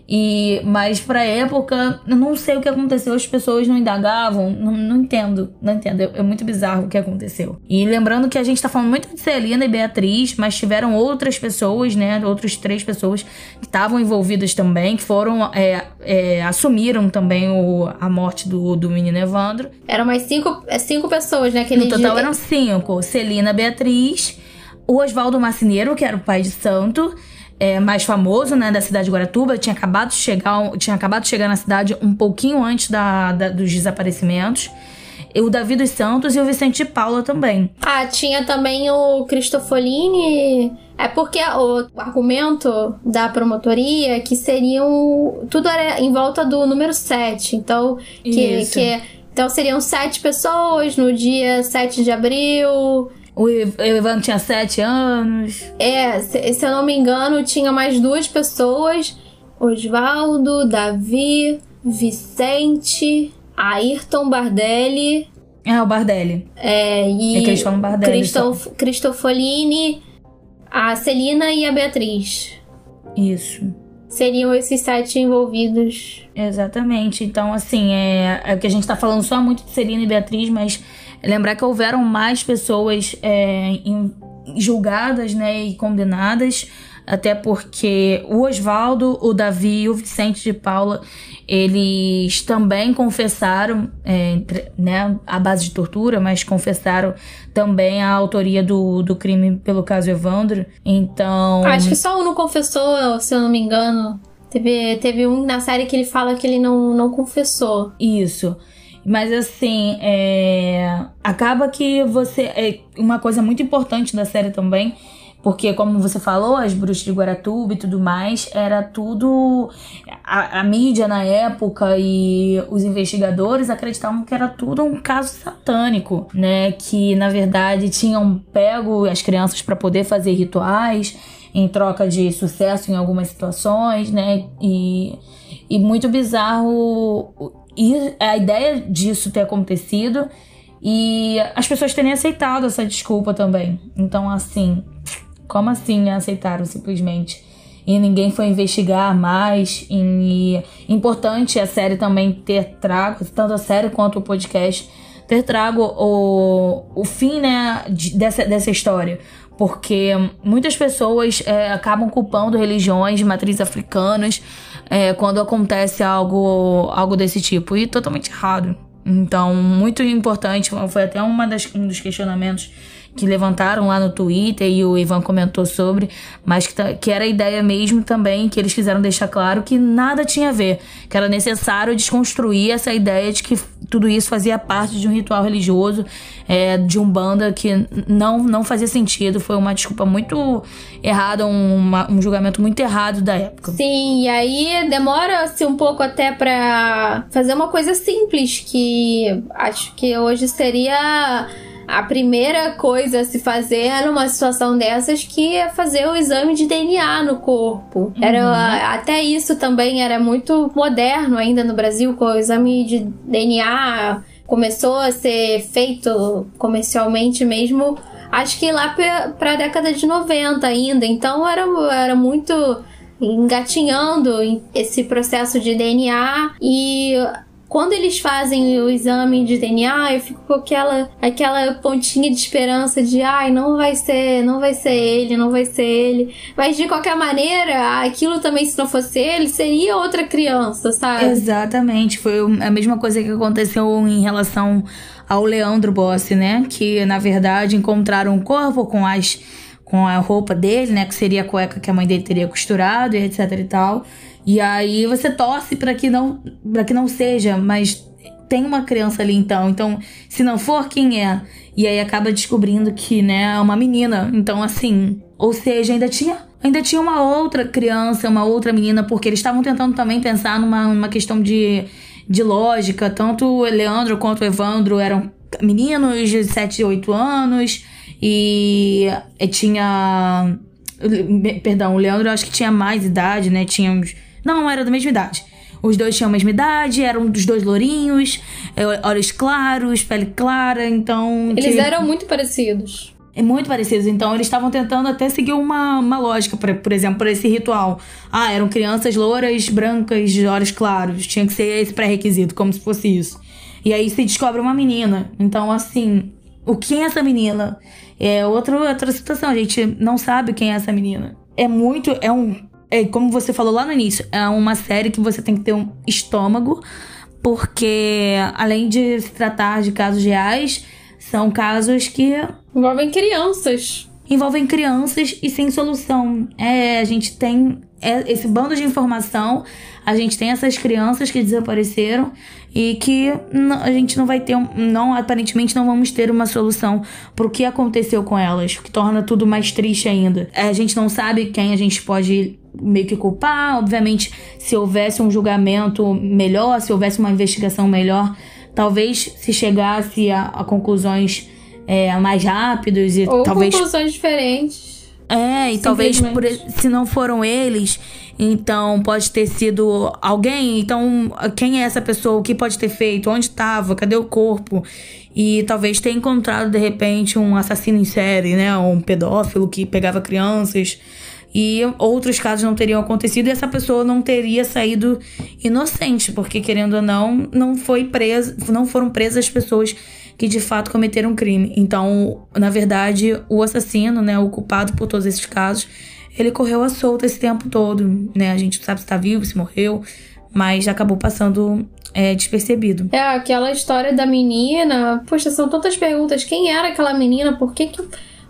E, mas pra época, eu não sei o que aconteceu, as pessoas não indagavam, não, não entendo, não entendo. É, é, muito bizarro o que aconteceu. E lembrando que a gente tá falando muito de Celina e Beatriz, mas tiveram outras pessoas, né? Outras três pessoas que estavam envolvidas também, que foram. É, é, assumiram também o, a morte do, do menino Evandro. Eram mais cinco, é, cinco pessoas, né? no total dia... eram cinco: Celina, Beatriz, o Oswaldo Marcineiro, que era o pai de santo é, mais famoso, né, da cidade de Guaratuba, tinha acabado de chegar, tinha acabado de chegar na cidade um pouquinho antes da, da dos desaparecimentos. O Davi dos Santos e o Vicente de Paula também. Ah, tinha também o Cristofolini. É porque o argumento da promotoria que seriam. Tudo era em volta do número 7. Então, que, que, então seriam sete pessoas no dia 7 de abril. O Ivan tinha sete anos. É, se, se eu não me engano, tinha mais duas pessoas: Osvaldo, Davi, Vicente, Ayrton Bardelli. É, o Bardelli. É, e. É que eles falam Bardelli. Cristof, Cristofolini, a Celina e a Beatriz. Isso. Seriam esses sete envolvidos. Exatamente. Então, assim, é, é que a gente tá falando só muito de Celina e Beatriz, mas Lembrar que houveram mais pessoas é, em, julgadas né, e condenadas, até porque o Oswaldo, o Davi e o Vicente de Paula, eles também confessaram, é, né, a base de tortura, mas confessaram também a autoria do, do crime pelo caso Evandro. Então. Acho que só um não confessou, se eu não me engano. Teve, teve um na série que ele fala que ele não, não confessou. Isso. Mas assim, é... acaba que você. É uma coisa muito importante da série também. Porque, como você falou, as bruxas de Guaratuba e tudo mais, era tudo. A, a, mídia na época e os investigadores acreditavam que era tudo um caso satânico, né? Que na verdade tinham pego as crianças para poder fazer rituais em troca de sucesso em algumas situações, né? E, e muito bizarro e a ideia disso ter acontecido e as pessoas terem aceitado essa desculpa também. Então, assim, como assim aceitaram simplesmente? E ninguém foi investigar mais. E importante a série também ter trago, tanto a série quanto o podcast, ter trago o, o fim né, dessa, dessa história porque muitas pessoas é, acabam culpando religiões de matriz africanas é, quando acontece algo, algo desse tipo, e totalmente errado. Então, muito importante, foi até uma das, um dos questionamentos que levantaram lá no Twitter e o Ivan comentou sobre, mas que, tá, que era a ideia mesmo também, que eles quiseram deixar claro que nada tinha a ver, que era necessário desconstruir essa ideia de que tudo isso fazia parte de um ritual religioso, é, de um banda que não, não fazia sentido, foi uma desculpa muito errada, um, uma, um julgamento muito errado da época. Sim, e aí demora-se um pouco até para fazer uma coisa simples, que acho que hoje seria a primeira coisa a se fazer numa situação dessas que é fazer o exame de DNA no corpo. Uhum. Era até isso também era muito moderno ainda no Brasil, com o exame de DNA começou a ser feito comercialmente mesmo, acho que lá para a década de 90 ainda. Então era, era muito engatinhando esse processo de DNA e quando eles fazem o exame de DNA, eu fico com aquela, aquela pontinha de esperança de ai, não vai ser, não vai ser ele, não vai ser ele. Mas de qualquer maneira, aquilo também, se não fosse ele, seria outra criança, sabe? Exatamente. Foi a mesma coisa que aconteceu em relação ao Leandro Bossi, né? Que na verdade encontraram um corpo com as com a roupa dele, né? Que seria a cueca que a mãe dele teria costurado e etc e tal. E aí você torce para que não para que não seja, mas tem uma criança ali então. Então, se não for quem é? E aí acaba descobrindo que, né, é uma menina. Então, assim, ou seja, ainda tinha Ainda tinha uma outra criança, uma outra menina, porque eles estavam tentando também pensar numa, numa questão de, de lógica. Tanto o Leandro quanto o Evandro eram meninos de 7 e 8 anos. E tinha. Perdão, o Leandro acho que tinha mais idade, né? Tinha uns. Não, era da mesma idade. Os dois tinham a mesma idade, eram dos dois lourinhos, olhos claros, pele clara, então. Eles que... eram muito parecidos é muito parecidos. Então, eles estavam tentando até seguir uma, uma lógica, pra, por exemplo, para esse ritual. Ah, eram crianças louras, brancas, de olhos claros. Tinha que ser esse pré-requisito, como se fosse isso. E aí se descobre uma menina. Então, assim, o quem é essa menina? É outra, outra situação. A gente não sabe quem é essa menina. É muito. É um. É, como você falou lá no início, é uma série que você tem que ter um estômago, porque além de se tratar de casos reais, são casos que envolvem crianças. Envolvem crianças e sem solução. É, a gente tem é, esse bando de informação, a gente tem essas crianças que desapareceram e que a gente não vai ter, não aparentemente não vamos ter uma solução para o que aconteceu com elas, o que torna tudo mais triste ainda. É, a gente não sabe quem a gente pode meio que culpar, obviamente, se houvesse um julgamento melhor, se houvesse uma investigação melhor, talvez se chegasse a, a conclusões é, mais rápidas e Ou talvez conclusões diferentes. É, e talvez por, se não foram eles, então pode ter sido alguém. Então, quem é essa pessoa? O que pode ter feito? Onde estava? Cadê o corpo? E talvez tenha encontrado de repente um assassino em série, né? Um pedófilo que pegava crianças e outros casos não teriam acontecido e essa pessoa não teria saído inocente, porque querendo ou não, não foi presa, não foram presas as pessoas que de fato cometeram um crime. Então, na verdade, o assassino, né, o culpado por todos esses casos, ele correu à solta esse tempo todo, né? A gente não sabe se tá vivo, se morreu, mas acabou passando é, despercebido. É, aquela história da menina. Poxa, são tantas perguntas. Quem era aquela menina? Por que que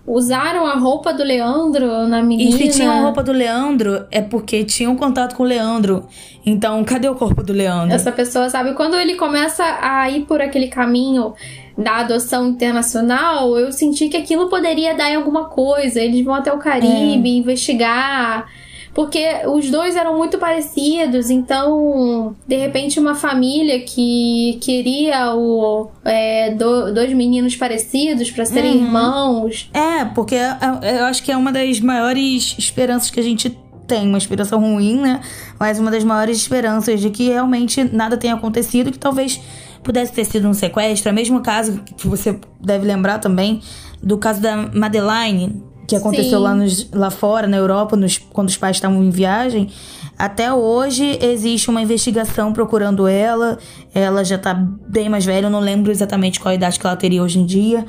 usaram a roupa do Leandro na menina. E se tinham a roupa do Leandro, é porque tinham contato com o Leandro. Então, cadê o corpo do Leandro? Essa pessoa sabe. Quando ele começa a ir por aquele caminho da adoção internacional, eu senti que aquilo poderia dar em alguma coisa. Eles vão até o Caribe é. investigar porque os dois eram muito parecidos, então, de repente, uma família que queria o, é, do, dois meninos parecidos para serem uhum. irmãos. É, porque é, é, eu acho que é uma das maiores esperanças que a gente tem uma inspiração ruim, né? Mas uma das maiores esperanças de que realmente nada tenha acontecido, que talvez pudesse ter sido um sequestro. É o mesmo caso que você deve lembrar também do caso da Madeline, que aconteceu lá, nos, lá fora, na Europa, nos, quando os pais estavam em viagem. Até hoje existe uma investigação procurando ela. Ela já tá bem mais velha, eu não lembro exatamente qual a idade que ela teria hoje em dia.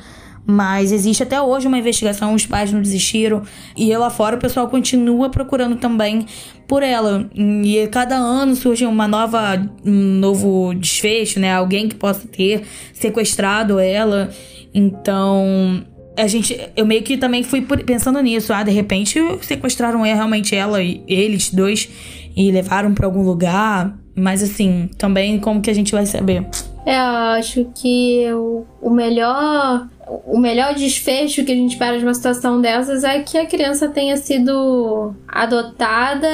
Mas existe até hoje uma investigação, os pais não desistiram. E lá fora o pessoal continua procurando também por ela. E cada ano surge uma nova, um novo desfecho, né? Alguém que possa ter sequestrado ela. Então, a gente, eu meio que também fui pensando nisso. Ah, de repente sequestraram realmente ela e eles dois e levaram para algum lugar. Mas assim, também como que a gente vai saber? É, eu acho que o, o melhor o melhor desfecho que a gente espera de uma situação dessas é que a criança tenha sido adotada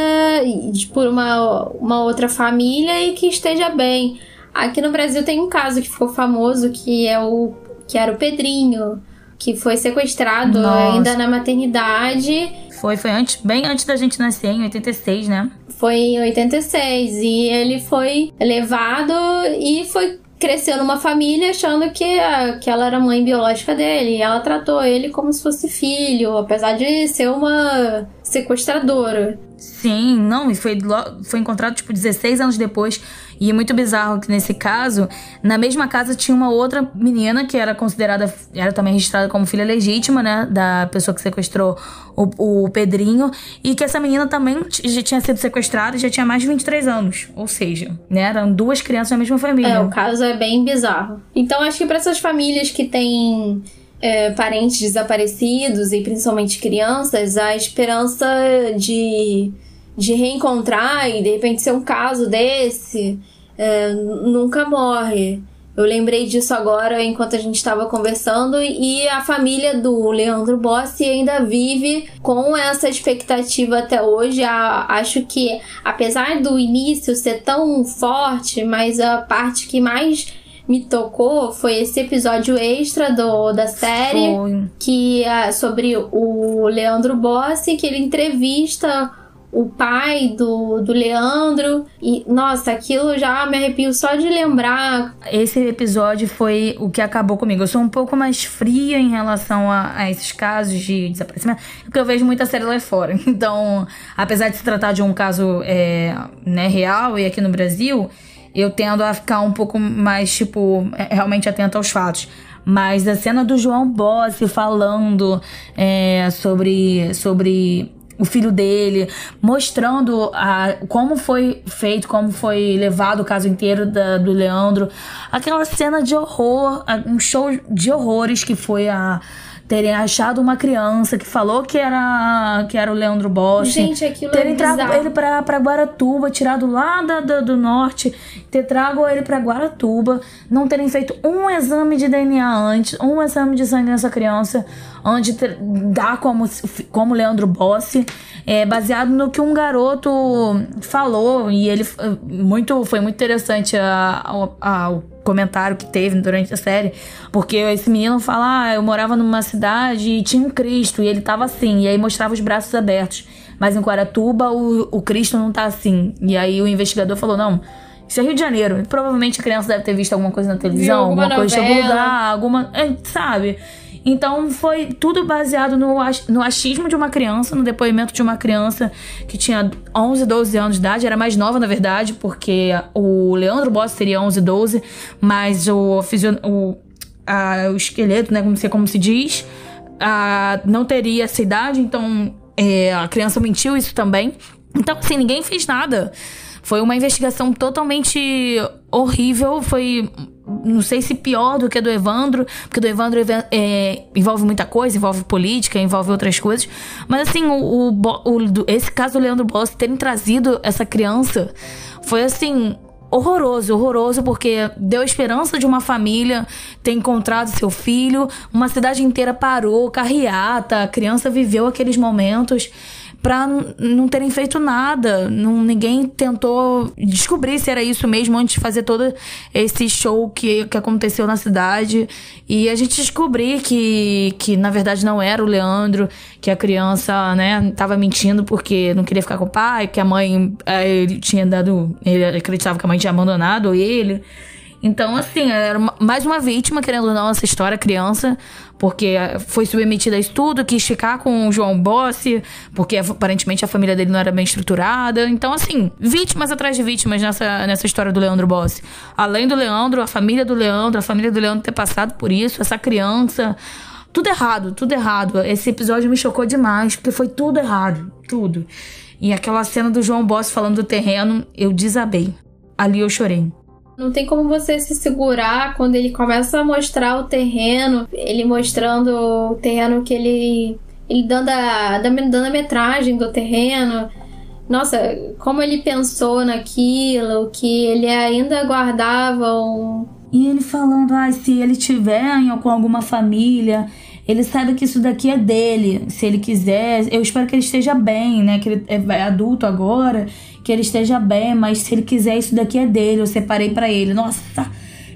por uma, uma outra família e que esteja bem. Aqui no Brasil tem um caso que ficou famoso que é o que era o Pedrinho que foi sequestrado Nossa. ainda na maternidade. Foi, foi antes, bem antes da gente nascer, em 86, né? Foi em 86 e ele foi levado e foi cresceu numa família achando que, a, que ela era mãe biológica dele. E ela tratou ele como se fosse filho, apesar de ser uma sequestradora. Sim, não, e foi, foi encontrado tipo 16 anos depois. E é muito bizarro que nesse caso, na mesma casa tinha uma outra menina que era considerada, era também registrada como filha legítima, né, da pessoa que sequestrou o, o Pedrinho, e que essa menina também já tinha sido sequestrada e já tinha mais de 23 anos. Ou seja, né, eram duas crianças da mesma família. É, o caso é bem bizarro. Então acho que para essas famílias que têm é, parentes desaparecidos e principalmente crianças, a esperança de, de reencontrar e de repente ser um caso desse é, nunca morre. Eu lembrei disso agora enquanto a gente estava conversando e a família do Leandro Bossi ainda vive com essa expectativa até hoje. acho que apesar do início ser tão forte, mas a parte que mais me tocou foi esse episódio extra do, da série foi. que é sobre o Leandro Bossi, que ele entrevista o pai do, do Leandro. E, nossa, aquilo já me arrepio só de lembrar. Esse episódio foi o que acabou comigo. Eu sou um pouco mais fria em relação a, a esses casos de desaparecimento, porque eu vejo muita série lá fora. Então, apesar de se tratar de um caso é, né, real e aqui no Brasil, eu tendo a ficar um pouco mais, tipo, é, realmente atenta aos fatos. Mas a cena do João Bossi falando é, sobre, sobre o filho dele, mostrando a, como foi feito, como foi levado o caso inteiro da, do Leandro. Aquela cena de horror, um show de horrores que foi a terem achado uma criança que falou que era que era o Leandro Bosch. Gente, aquilo terem é trago ele para para Guaratuba, tirado lá da, da, do norte, ter trago ele para Guaratuba, não terem feito um exame de DNA antes, um exame de sangue nessa criança, onde dá como como Leandro Bossi, é baseado no que um garoto falou e ele muito foi muito interessante a, a, a comentário que teve durante a série, porque esse menino fala: ah, eu morava numa cidade e tinha um Cristo, e ele tava assim, e aí mostrava os braços abertos. Mas em Guaratuba o, o Cristo não tá assim. E aí o investigador falou: não. Isso é Rio de Janeiro. Provavelmente a criança deve ter visto alguma coisa na televisão, alguma, alguma coisa em algum lugar, alguma. É, sabe? Então foi tudo baseado no, no achismo de uma criança, no depoimento de uma criança que tinha 11, 12 anos de idade, era mais nova na verdade, porque o Leandro Boss teria 11, 12, mas o, o, a, o esqueleto, né, como se, como se diz, a, não teria essa idade, então é, a criança mentiu isso também. Então, assim, ninguém fez nada. Foi uma investigação totalmente horrível, foi não sei se pior do que a do Evandro, porque do Evandro é, envolve muita coisa, envolve política, envolve outras coisas. Mas assim, o, o, o esse caso do Leandro Boss terem trazido essa criança foi assim. Horroroso, horroroso, porque deu esperança de uma família ter encontrado seu filho, uma cidade inteira parou, carreata, a criança viveu aqueles momentos para não terem feito nada. Não, ninguém tentou descobrir se era isso mesmo antes de fazer todo esse show que, que aconteceu na cidade. E a gente descobrir que, que na verdade não era o Leandro, que a criança, né, tava mentindo porque não queria ficar com o pai, que a mãe eh, ele tinha dado. Ele acreditava que a mãe tinha abandonado ele. Então, assim, era mais uma vítima, querendo ou não, essa história, criança, porque foi submetida a estudo, quis ficar com o João Bossi, porque aparentemente a família dele não era bem estruturada. Então, assim, vítimas atrás de vítimas nessa, nessa história do Leandro Bossi. Além do Leandro, a família do Leandro, a família do Leandro ter passado por isso, essa criança. Tudo errado, tudo errado. Esse episódio me chocou demais, porque foi tudo errado, tudo. E aquela cena do João Bossi falando do terreno, eu desabei. Ali eu chorei. Não tem como você se segurar quando ele começa a mostrar o terreno, ele mostrando o terreno que ele. ele dando a, dando a metragem do terreno. Nossa, como ele pensou naquilo, que ele ainda guardava um. E ele falando, ah, se ele tiver com alguma família, ele sabe que isso daqui é dele. Se ele quiser, eu espero que ele esteja bem, né? Que ele é adulto agora que ele esteja bem, mas se ele quiser, isso daqui é dele. Eu separei para ele. Nossa,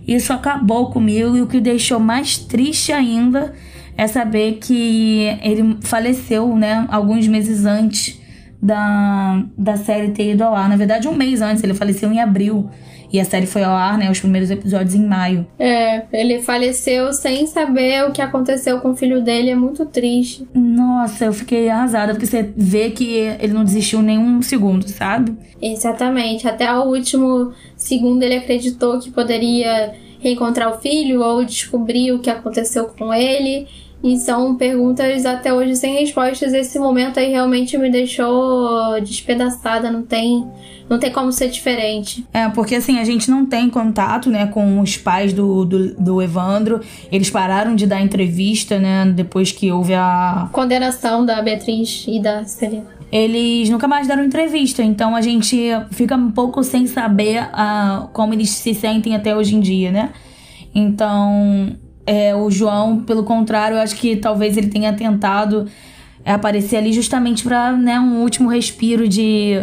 isso acabou comigo e o que deixou mais triste ainda é saber que ele faleceu, né, alguns meses antes da, da série ter ido ao ar. Na verdade, um mês antes, ele faleceu em abril. E a série foi ao ar, né? Os primeiros episódios em maio. É, ele faleceu sem saber o que aconteceu com o filho dele. É muito triste. Nossa, eu fiquei arrasada, porque você vê que ele não desistiu nenhum segundo, sabe? Exatamente. Até o último segundo ele acreditou que poderia reencontrar o filho ou descobrir o que aconteceu com ele. E são perguntas até hoje sem respostas. Esse momento aí realmente me deixou despedaçada. Não tem não tem como ser diferente. É, porque assim, a gente não tem contato, né, com os pais do, do, do Evandro. Eles pararam de dar entrevista, né, depois que houve a... Condenação da Beatriz e da Celina eles nunca mais deram entrevista, então a gente fica um pouco sem saber uh, como eles se sentem até hoje em dia, né? Então, é, o João, pelo contrário, eu acho que talvez ele tenha tentado aparecer ali justamente para né, um último respiro de,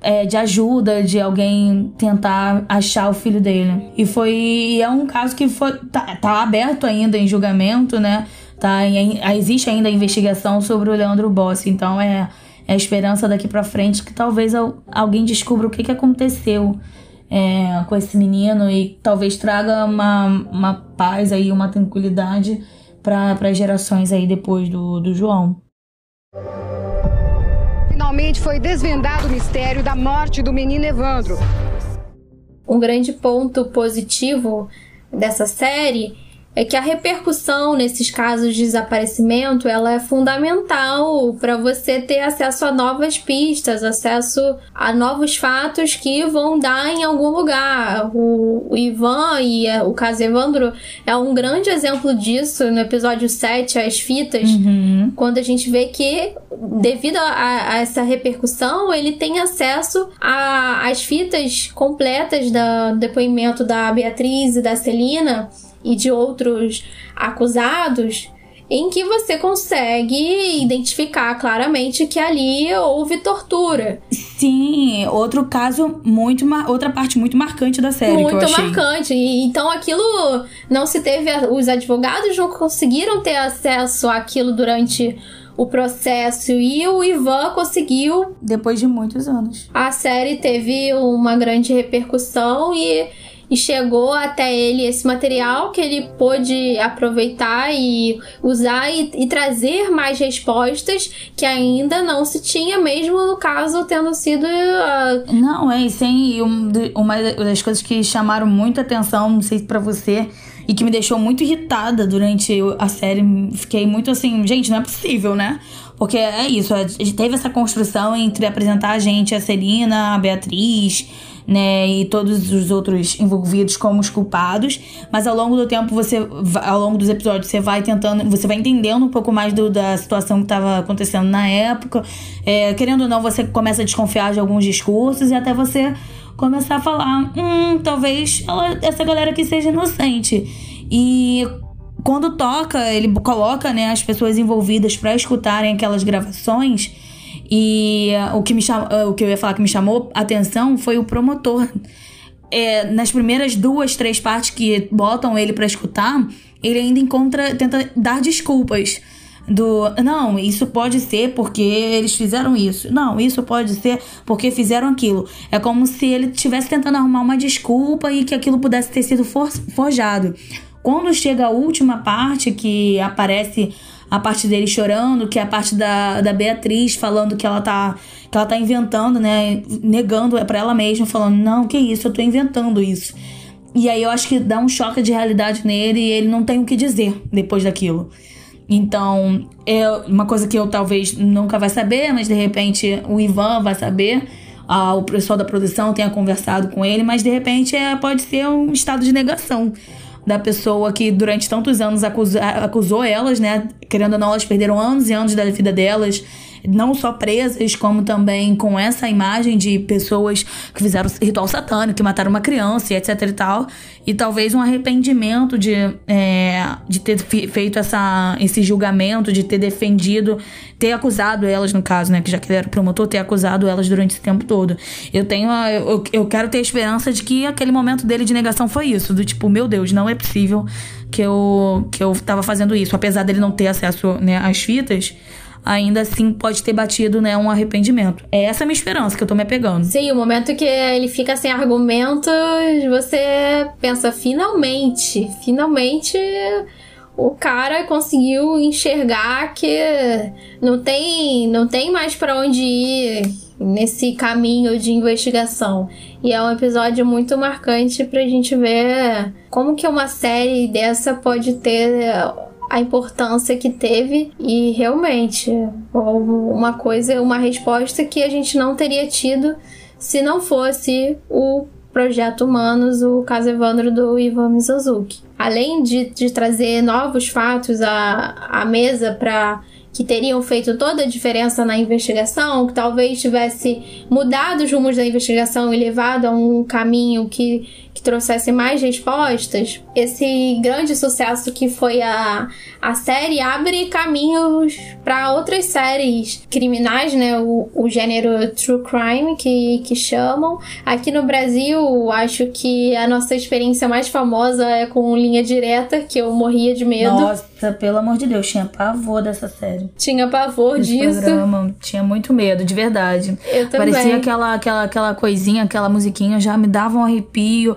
é, de ajuda, de alguém tentar achar o filho dele. E foi. É um caso que foi, tá, tá aberto ainda em julgamento, né? Tá, existe ainda a investigação sobre o Leandro Bossi, então é, é a esperança daqui para frente que talvez alguém descubra o que, que aconteceu é, com esse menino e talvez traga uma, uma paz aí, uma tranquilidade para as gerações aí depois do, do João. Finalmente foi desvendado o mistério da morte do menino Evandro. Um grande ponto positivo dessa série é que a repercussão nesses casos de desaparecimento ela é fundamental para você ter acesso a novas pistas, acesso a novos fatos que vão dar em algum lugar. O, o Ivan e o caso Evandro é um grande exemplo disso no episódio 7, As Fitas, uhum. quando a gente vê que, devido a, a essa repercussão, ele tem acesso às fitas completas do depoimento da Beatriz e da Celina e de outros acusados em que você consegue identificar claramente que ali houve tortura. Sim, outro caso muito outra parte muito marcante da série muito marcante. Então aquilo não se teve os advogados não conseguiram ter acesso àquilo durante o processo e o Ivan conseguiu depois de muitos anos. A série teve uma grande repercussão e e chegou até ele esse material que ele pôde aproveitar e usar e, e, trazer mais respostas que ainda não se tinha, mesmo no caso tendo sido. Uh... Não, é, sim, uma das coisas que chamaram muita atenção, não sei para você, e que me deixou muito irritada durante a série. Fiquei muito assim, gente, não é possível, né? Porque é isso, gente teve essa construção entre apresentar a gente, a Celina, a Beatriz né, e todos os outros envolvidos como os culpados, mas ao longo do tempo você ao longo dos episódios você vai tentando, você vai entendendo um pouco mais do, da situação que estava acontecendo na época, é, querendo ou não você começa a desconfiar de alguns discursos e até você começar a falar, hum, talvez ela, essa galera aqui seja inocente e quando toca, ele coloca né, as pessoas envolvidas para escutarem aquelas gravações. E uh, o que me cham... Uh, o que eu ia falar que me chamou atenção foi o promotor. É, nas primeiras duas, três partes que botam ele para escutar, ele ainda encontra, tenta dar desculpas. Do não, isso pode ser porque eles fizeram isso. Não, isso pode ser porque fizeram aquilo. É como se ele estivesse tentando arrumar uma desculpa e que aquilo pudesse ter sido for, forjado. Quando chega a última parte que aparece a parte dele chorando, que é a parte da, da Beatriz falando que ela tá que ela tá inventando, né, negando é para ela mesma, falando: "Não, que isso, eu tô inventando isso". E aí eu acho que dá um choque de realidade nele e ele não tem o que dizer depois daquilo. Então, é uma coisa que eu talvez nunca vai saber, mas de repente o Ivan vai saber. O pessoal da produção tenha conversado com ele, mas de repente é, pode ser um estado de negação da pessoa que durante tantos anos acusou, acusou elas, né? Querendo ou não, elas perderam anos e anos da vida delas não só presas, como também com essa imagem de pessoas que fizeram ritual satânico, que mataram uma criança e etc e tal. E talvez um arrependimento de, é, de ter feito essa, esse julgamento, de ter defendido, ter acusado elas, no caso, né? Que já que era promotor, ter acusado elas durante esse tempo todo. Eu tenho. A, eu, eu quero ter a esperança de que aquele momento dele de negação foi isso. Do tipo, meu Deus, não é possível que eu, que eu tava fazendo isso. Apesar dele não ter acesso né, às fitas ainda assim pode ter batido, né, um arrependimento. É essa a minha esperança que eu tô me pegando. Sim, o momento que ele fica sem argumentos, você pensa, finalmente, finalmente o cara conseguiu enxergar que não tem, não tem mais para onde ir nesse caminho de investigação. E é um episódio muito marcante pra gente ver como que uma série dessa pode ter a importância que teve e realmente uma coisa, uma resposta que a gente não teria tido se não fosse o Projeto Humanos, o caso Evandro do Ivan Mizanzuki. Além de, de trazer novos fatos à, à mesa para que teriam feito toda a diferença na investigação, que talvez tivesse mudado os rumos da investigação e levado a um caminho que, que trouxesse mais respostas. Esse grande sucesso que foi a, a série abre caminhos para outras séries criminais, né? O, o gênero true crime que, que chamam. Aqui no Brasil, acho que a nossa experiência mais famosa é com Linha Direta, que eu morria de medo. Nossa, pelo amor de Deus, tinha pavor dessa série. Tinha pavor Esse disso. Programa, tinha muito medo, de verdade. Eu também. Parecia aquela, aquela, aquela coisinha, aquela musiquinha, já me dava um arrepio.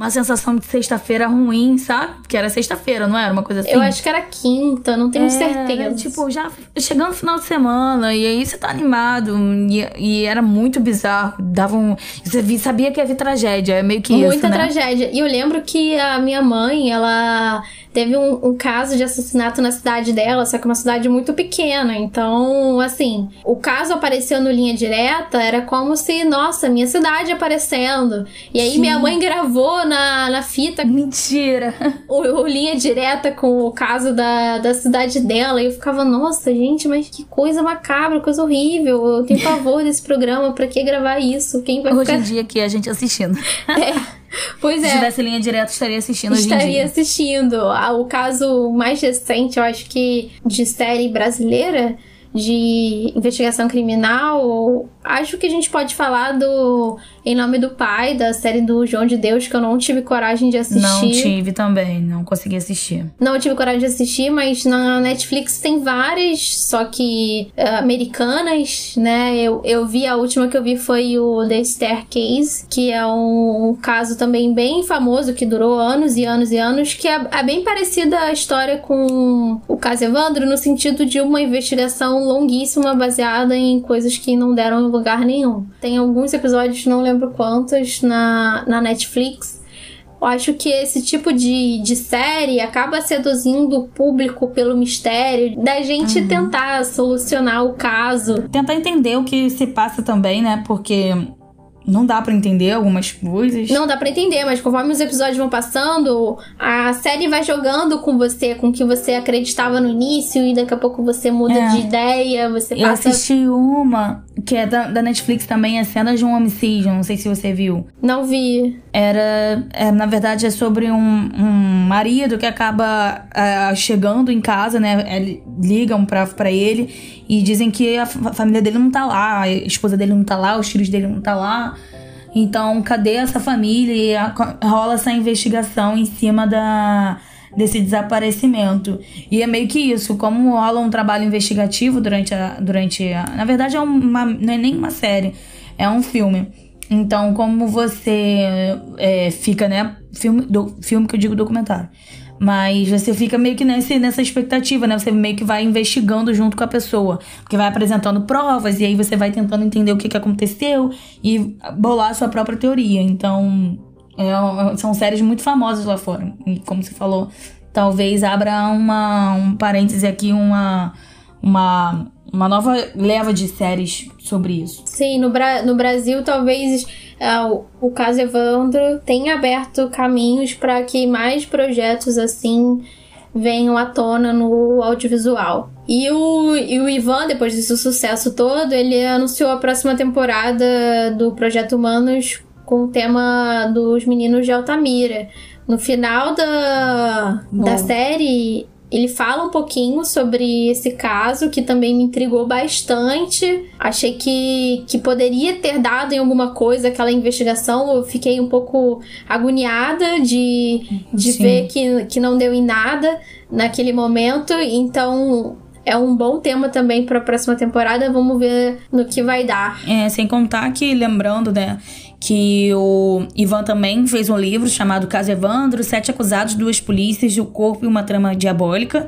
Uma sensação de sexta-feira ruim, sabe? Porque era sexta-feira, não era uma coisa assim? Eu acho que era quinta, não tenho É, certeza. Tipo, já chegando no final de semana, e aí você tá animado, e, e era muito bizarro. Dava um. Você sabia que ia vir tragédia, é meio que isso. Muita né? tragédia. E eu lembro que a minha mãe, ela teve um, um caso de assassinato na cidade dela, só que é uma cidade muito pequena. Então, assim, o caso apareceu no linha direta, era como se, nossa, minha cidade aparecendo. E aí Sim. minha mãe gravou na, na fita Mentira! o, o linha direta com o caso da, da cidade dela. E eu ficava, nossa, gente, mas que coisa macabra, coisa horrível. Eu tenho pavor desse programa, pra que gravar isso? Quem vai Hoje ficar. em dia aqui a gente assistindo. Pois Se é. tivesse linha direta, estaria assistindo hoje em Estaria assistindo. Ah, O caso mais recente, eu acho que de série brasileira de investigação criminal, acho que a gente pode falar do Em Nome do Pai, da série do João de Deus, que eu não tive coragem de assistir. Não tive também, não consegui assistir. Não tive coragem de assistir, mas na Netflix tem várias, só que eh, americanas, né? Eu, eu vi, a última que eu vi foi o The Staircase, que é um, caso também bem famoso, que durou anos e anos e anos, que é, é bem parecida a história com o caso Evandro, no sentido de uma investigação longuíssima baseada em coisas que não deram lugar nenhum. Tem alguns episódios, não lembro quantos, na, na Netflix. Eu acho que esse tipo de, de série acaba seduzindo o público pelo mistério, da gente tentar solucionar o caso. Tentar entender o que se passa também, né? Porque não dá pra entender algumas coisas. Não dá pra entender, mas conforme os episódios vão passando, a série vai jogando com você, com o que você acreditava no início, e daqui a pouco você muda É. de ideia, você Eu passa. assisti uma que é da, da Netflix também, é Cenas de um Homicídio, não sei se você viu. Não vi. Era, é, na verdade, é sobre um, um marido que acaba ah, chegando em casa, né? é, ligam pra, pra ele e dizem que a fa- família dele não tá lá, a esposa dele não tá lá, os filhos dele não tá lá. Então, cadê essa família? E a- rola essa investigação em cima da desse desaparecimento. E é meio que isso, como rola um trabalho investigativo durante a. Durante a na verdade, é uma, não é nem uma série, é um filme. Então, como você é, fica, né? Filme, do, filme que eu digo documentário. Mas você fica meio que nesse, nessa expectativa, né? Você meio que vai investigando junto com a pessoa. Porque vai apresentando provas e aí você vai tentando entender o que, que aconteceu e bolar a sua própria teoria. Então, é- são séries muito famosas lá fora. E como você falou, talvez abra uma, um parêntese aqui, uma, uma, uma nova leva de séries sobre isso. Sim, no, Bra no Brasil talvez ah, o, caso Evandro tenha aberto caminhos para que mais projetos assim venham à tona no audiovisual. E o, e o Ivan, depois desse sucesso todo, ele anunciou a próxima temporada do Projeto Humanos com o tema dos meninos de Altamira. No final da, da série, ele fala um pouquinho sobre esse caso, que também me intrigou bastante. Achei que, que poderia ter dado em alguma coisa aquela investigação. Eu fiquei um pouco agoniada de, de Sim. ver que, que não deu em nada naquele momento. Então. É um bom tema também para a próxima temporada. Vamos ver no que vai dar. É, sem contar que, lembrando, né, que o Ivan também fez um livro chamado Caso Evandro, Sete Acusados, Duas Polícias, o Corpo e uma Trama Diabólica.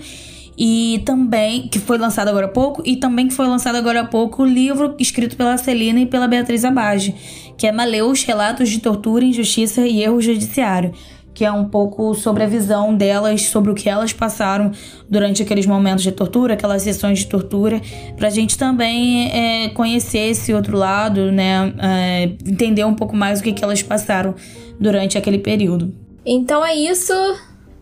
E também, que foi lançado agora há pouco, e também que foi lançado agora há pouco o livro escrito pela Celina e pela Beatriz Abage, que é Maleus, Relatos de Tortura, Injustiça e Erro Judiciário. Que é um pouco sobre a visão delas, sobre o que elas passaram durante aqueles momentos de tortura, aquelas sessões de tortura, pra gente também é, conhecer esse outro lado, né? É, entender um pouco mais o que, que elas passaram durante aquele período. Então é isso.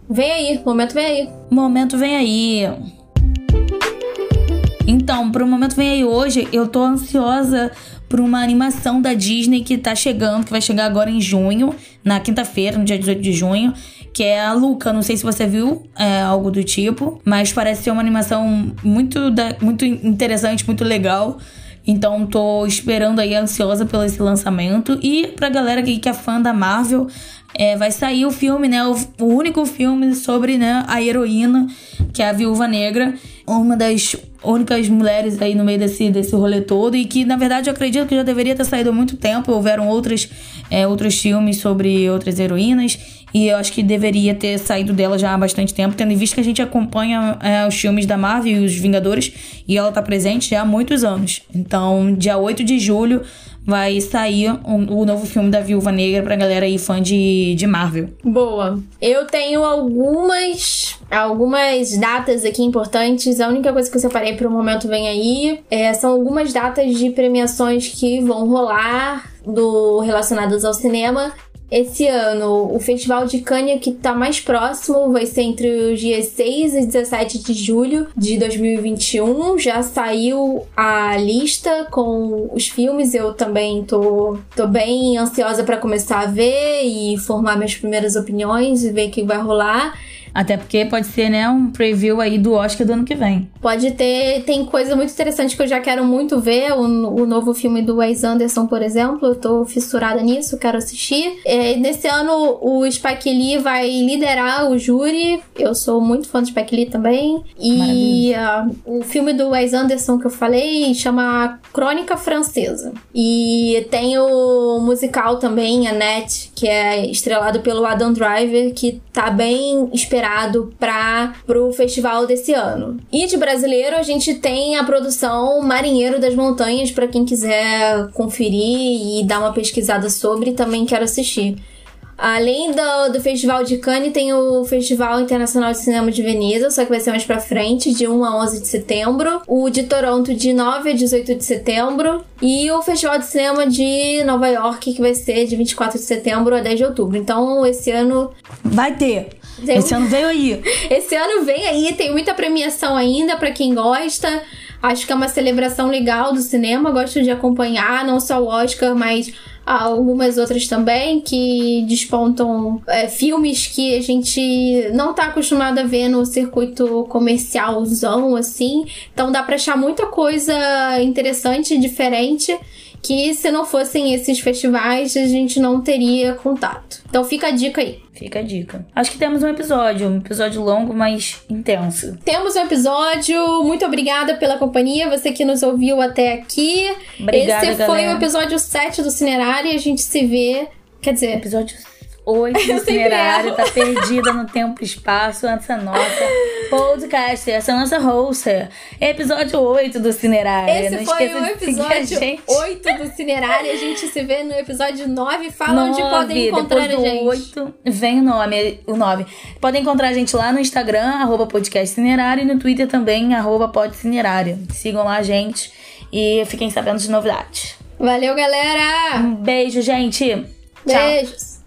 Vem aí, momento vem aí. Momento vem aí. Então, pro momento vem aí hoje, eu tô ansiosa por uma animação da Disney que tá chegando, que vai chegar agora em junho, na quinta-feira, no dia 18 de junho, que é a Luca. Não sei se você viu é, algo do tipo, mas parece ser uma animação muito, da, muito interessante, muito legal. Então tô esperando aí, ansiosa pelo esse lançamento. E pra galera que, que é fã da Marvel, é, vai sair o filme, né? O, o, único filme sobre né, a heroína, que é a Viúva Negra. Uma das únicas mulheres aí no meio desse, desse rolê todo. E que, na verdade, eu acredito que já deveria ter saído há muito tempo. Houveram outros, é, outros filmes sobre outras heroínas. E eu acho que deveria ter saído dela já há bastante tempo, tendo em vista que a gente acompanha é, os filmes da Marvel e os Vingadores. E ela tá presente já há muitos anos. Então, dia 8 de julho vai sair o, o novo filme da Viúva Negra pra galera aí fã de, de Marvel. Boa. Eu tenho algumas algumas datas aqui importantes. A única coisa que eu separei para o momento vem aí é, são algumas datas de premiações que vão rolar do relacionadas ao cinema. Esse ano, o Festival de Cannes que está mais próximo vai ser entre os dias 6 e 17 de julho de 2021. Já saiu a lista com os filmes. Eu também tô, tô bem ansiosa para começar a ver e formar minhas primeiras opiniões e ver o que vai rolar. Até porque pode ser, né, um preview aí do Oscar do ano que vem. Pode ter, tem coisa muito interessante que eu já quero muito ver. O, o novo filme do Wes Anderson, por exemplo, eu tô fissurada nisso, quero assistir. É, nesse ano, o Spike Lee vai liderar o júri. Eu sou muito fã do Spike Lee também. E uh, o filme do Wes Anderson que eu falei chama Crônica Francesa. E tem o musical também, Annette, que é estrelado pelo Adam Driver, que tá bem esperado esperado para o festival desse ano. E de brasileiro a gente tem a produção Marinheiro das Montanhas para quem quiser conferir e dar uma pesquisada sobre, também quero assistir. Além do, do Festival de Cannes, tem o Festival Internacional de Cinema de Veneza, só que vai ser mais pra frente, de 1 a 11 de setembro. O de Toronto, de 9 a 18 de setembro. E o Festival de Cinema de Nova York, que vai ser de 24 de setembro a 10 de outubro. Então, esse ano. Vai ter! Esse ano veio aí. Esse ano vem aí, tem muita premiação ainda para quem gosta. Acho que é uma celebração legal do cinema. Gosto de acompanhar não só o Oscar, mas algumas outras também que despontam é, filmes que a gente não tá acostumado a ver no circuito comercialzão assim. Então dá para achar muita coisa interessante, diferente que se não fossem esses festivais a gente não teria contato. Então fica a dica aí. Fica a dica. Acho que temos um episódio, um episódio longo, mas intenso. Temos um episódio. Muito obrigada pela companhia, você que nos ouviu até aqui. Obrigada, Esse galera. foi o episódio 7 do Cinerário e a gente se vê, quer dizer, episódio 8 do itinerário, tá perdida no tempo e espaço, essa nossa podcast, essa nossa host. Episódio 8 do Cinerário. Esse Não foi o episódio gente. 8 do Cinerário. A gente se vê no episódio 9. Fala onde Nove, podem encontrar a gente. 8, vem o nome, o 9. Podem encontrar a gente lá no Instagram, arroba podcast cinerário, e no Twitter também, arroba podcinerário. Sigam lá a gente e fiquem sabendo de novidades. Valeu, galera! Um beijo, gente! Tchau. Beijos!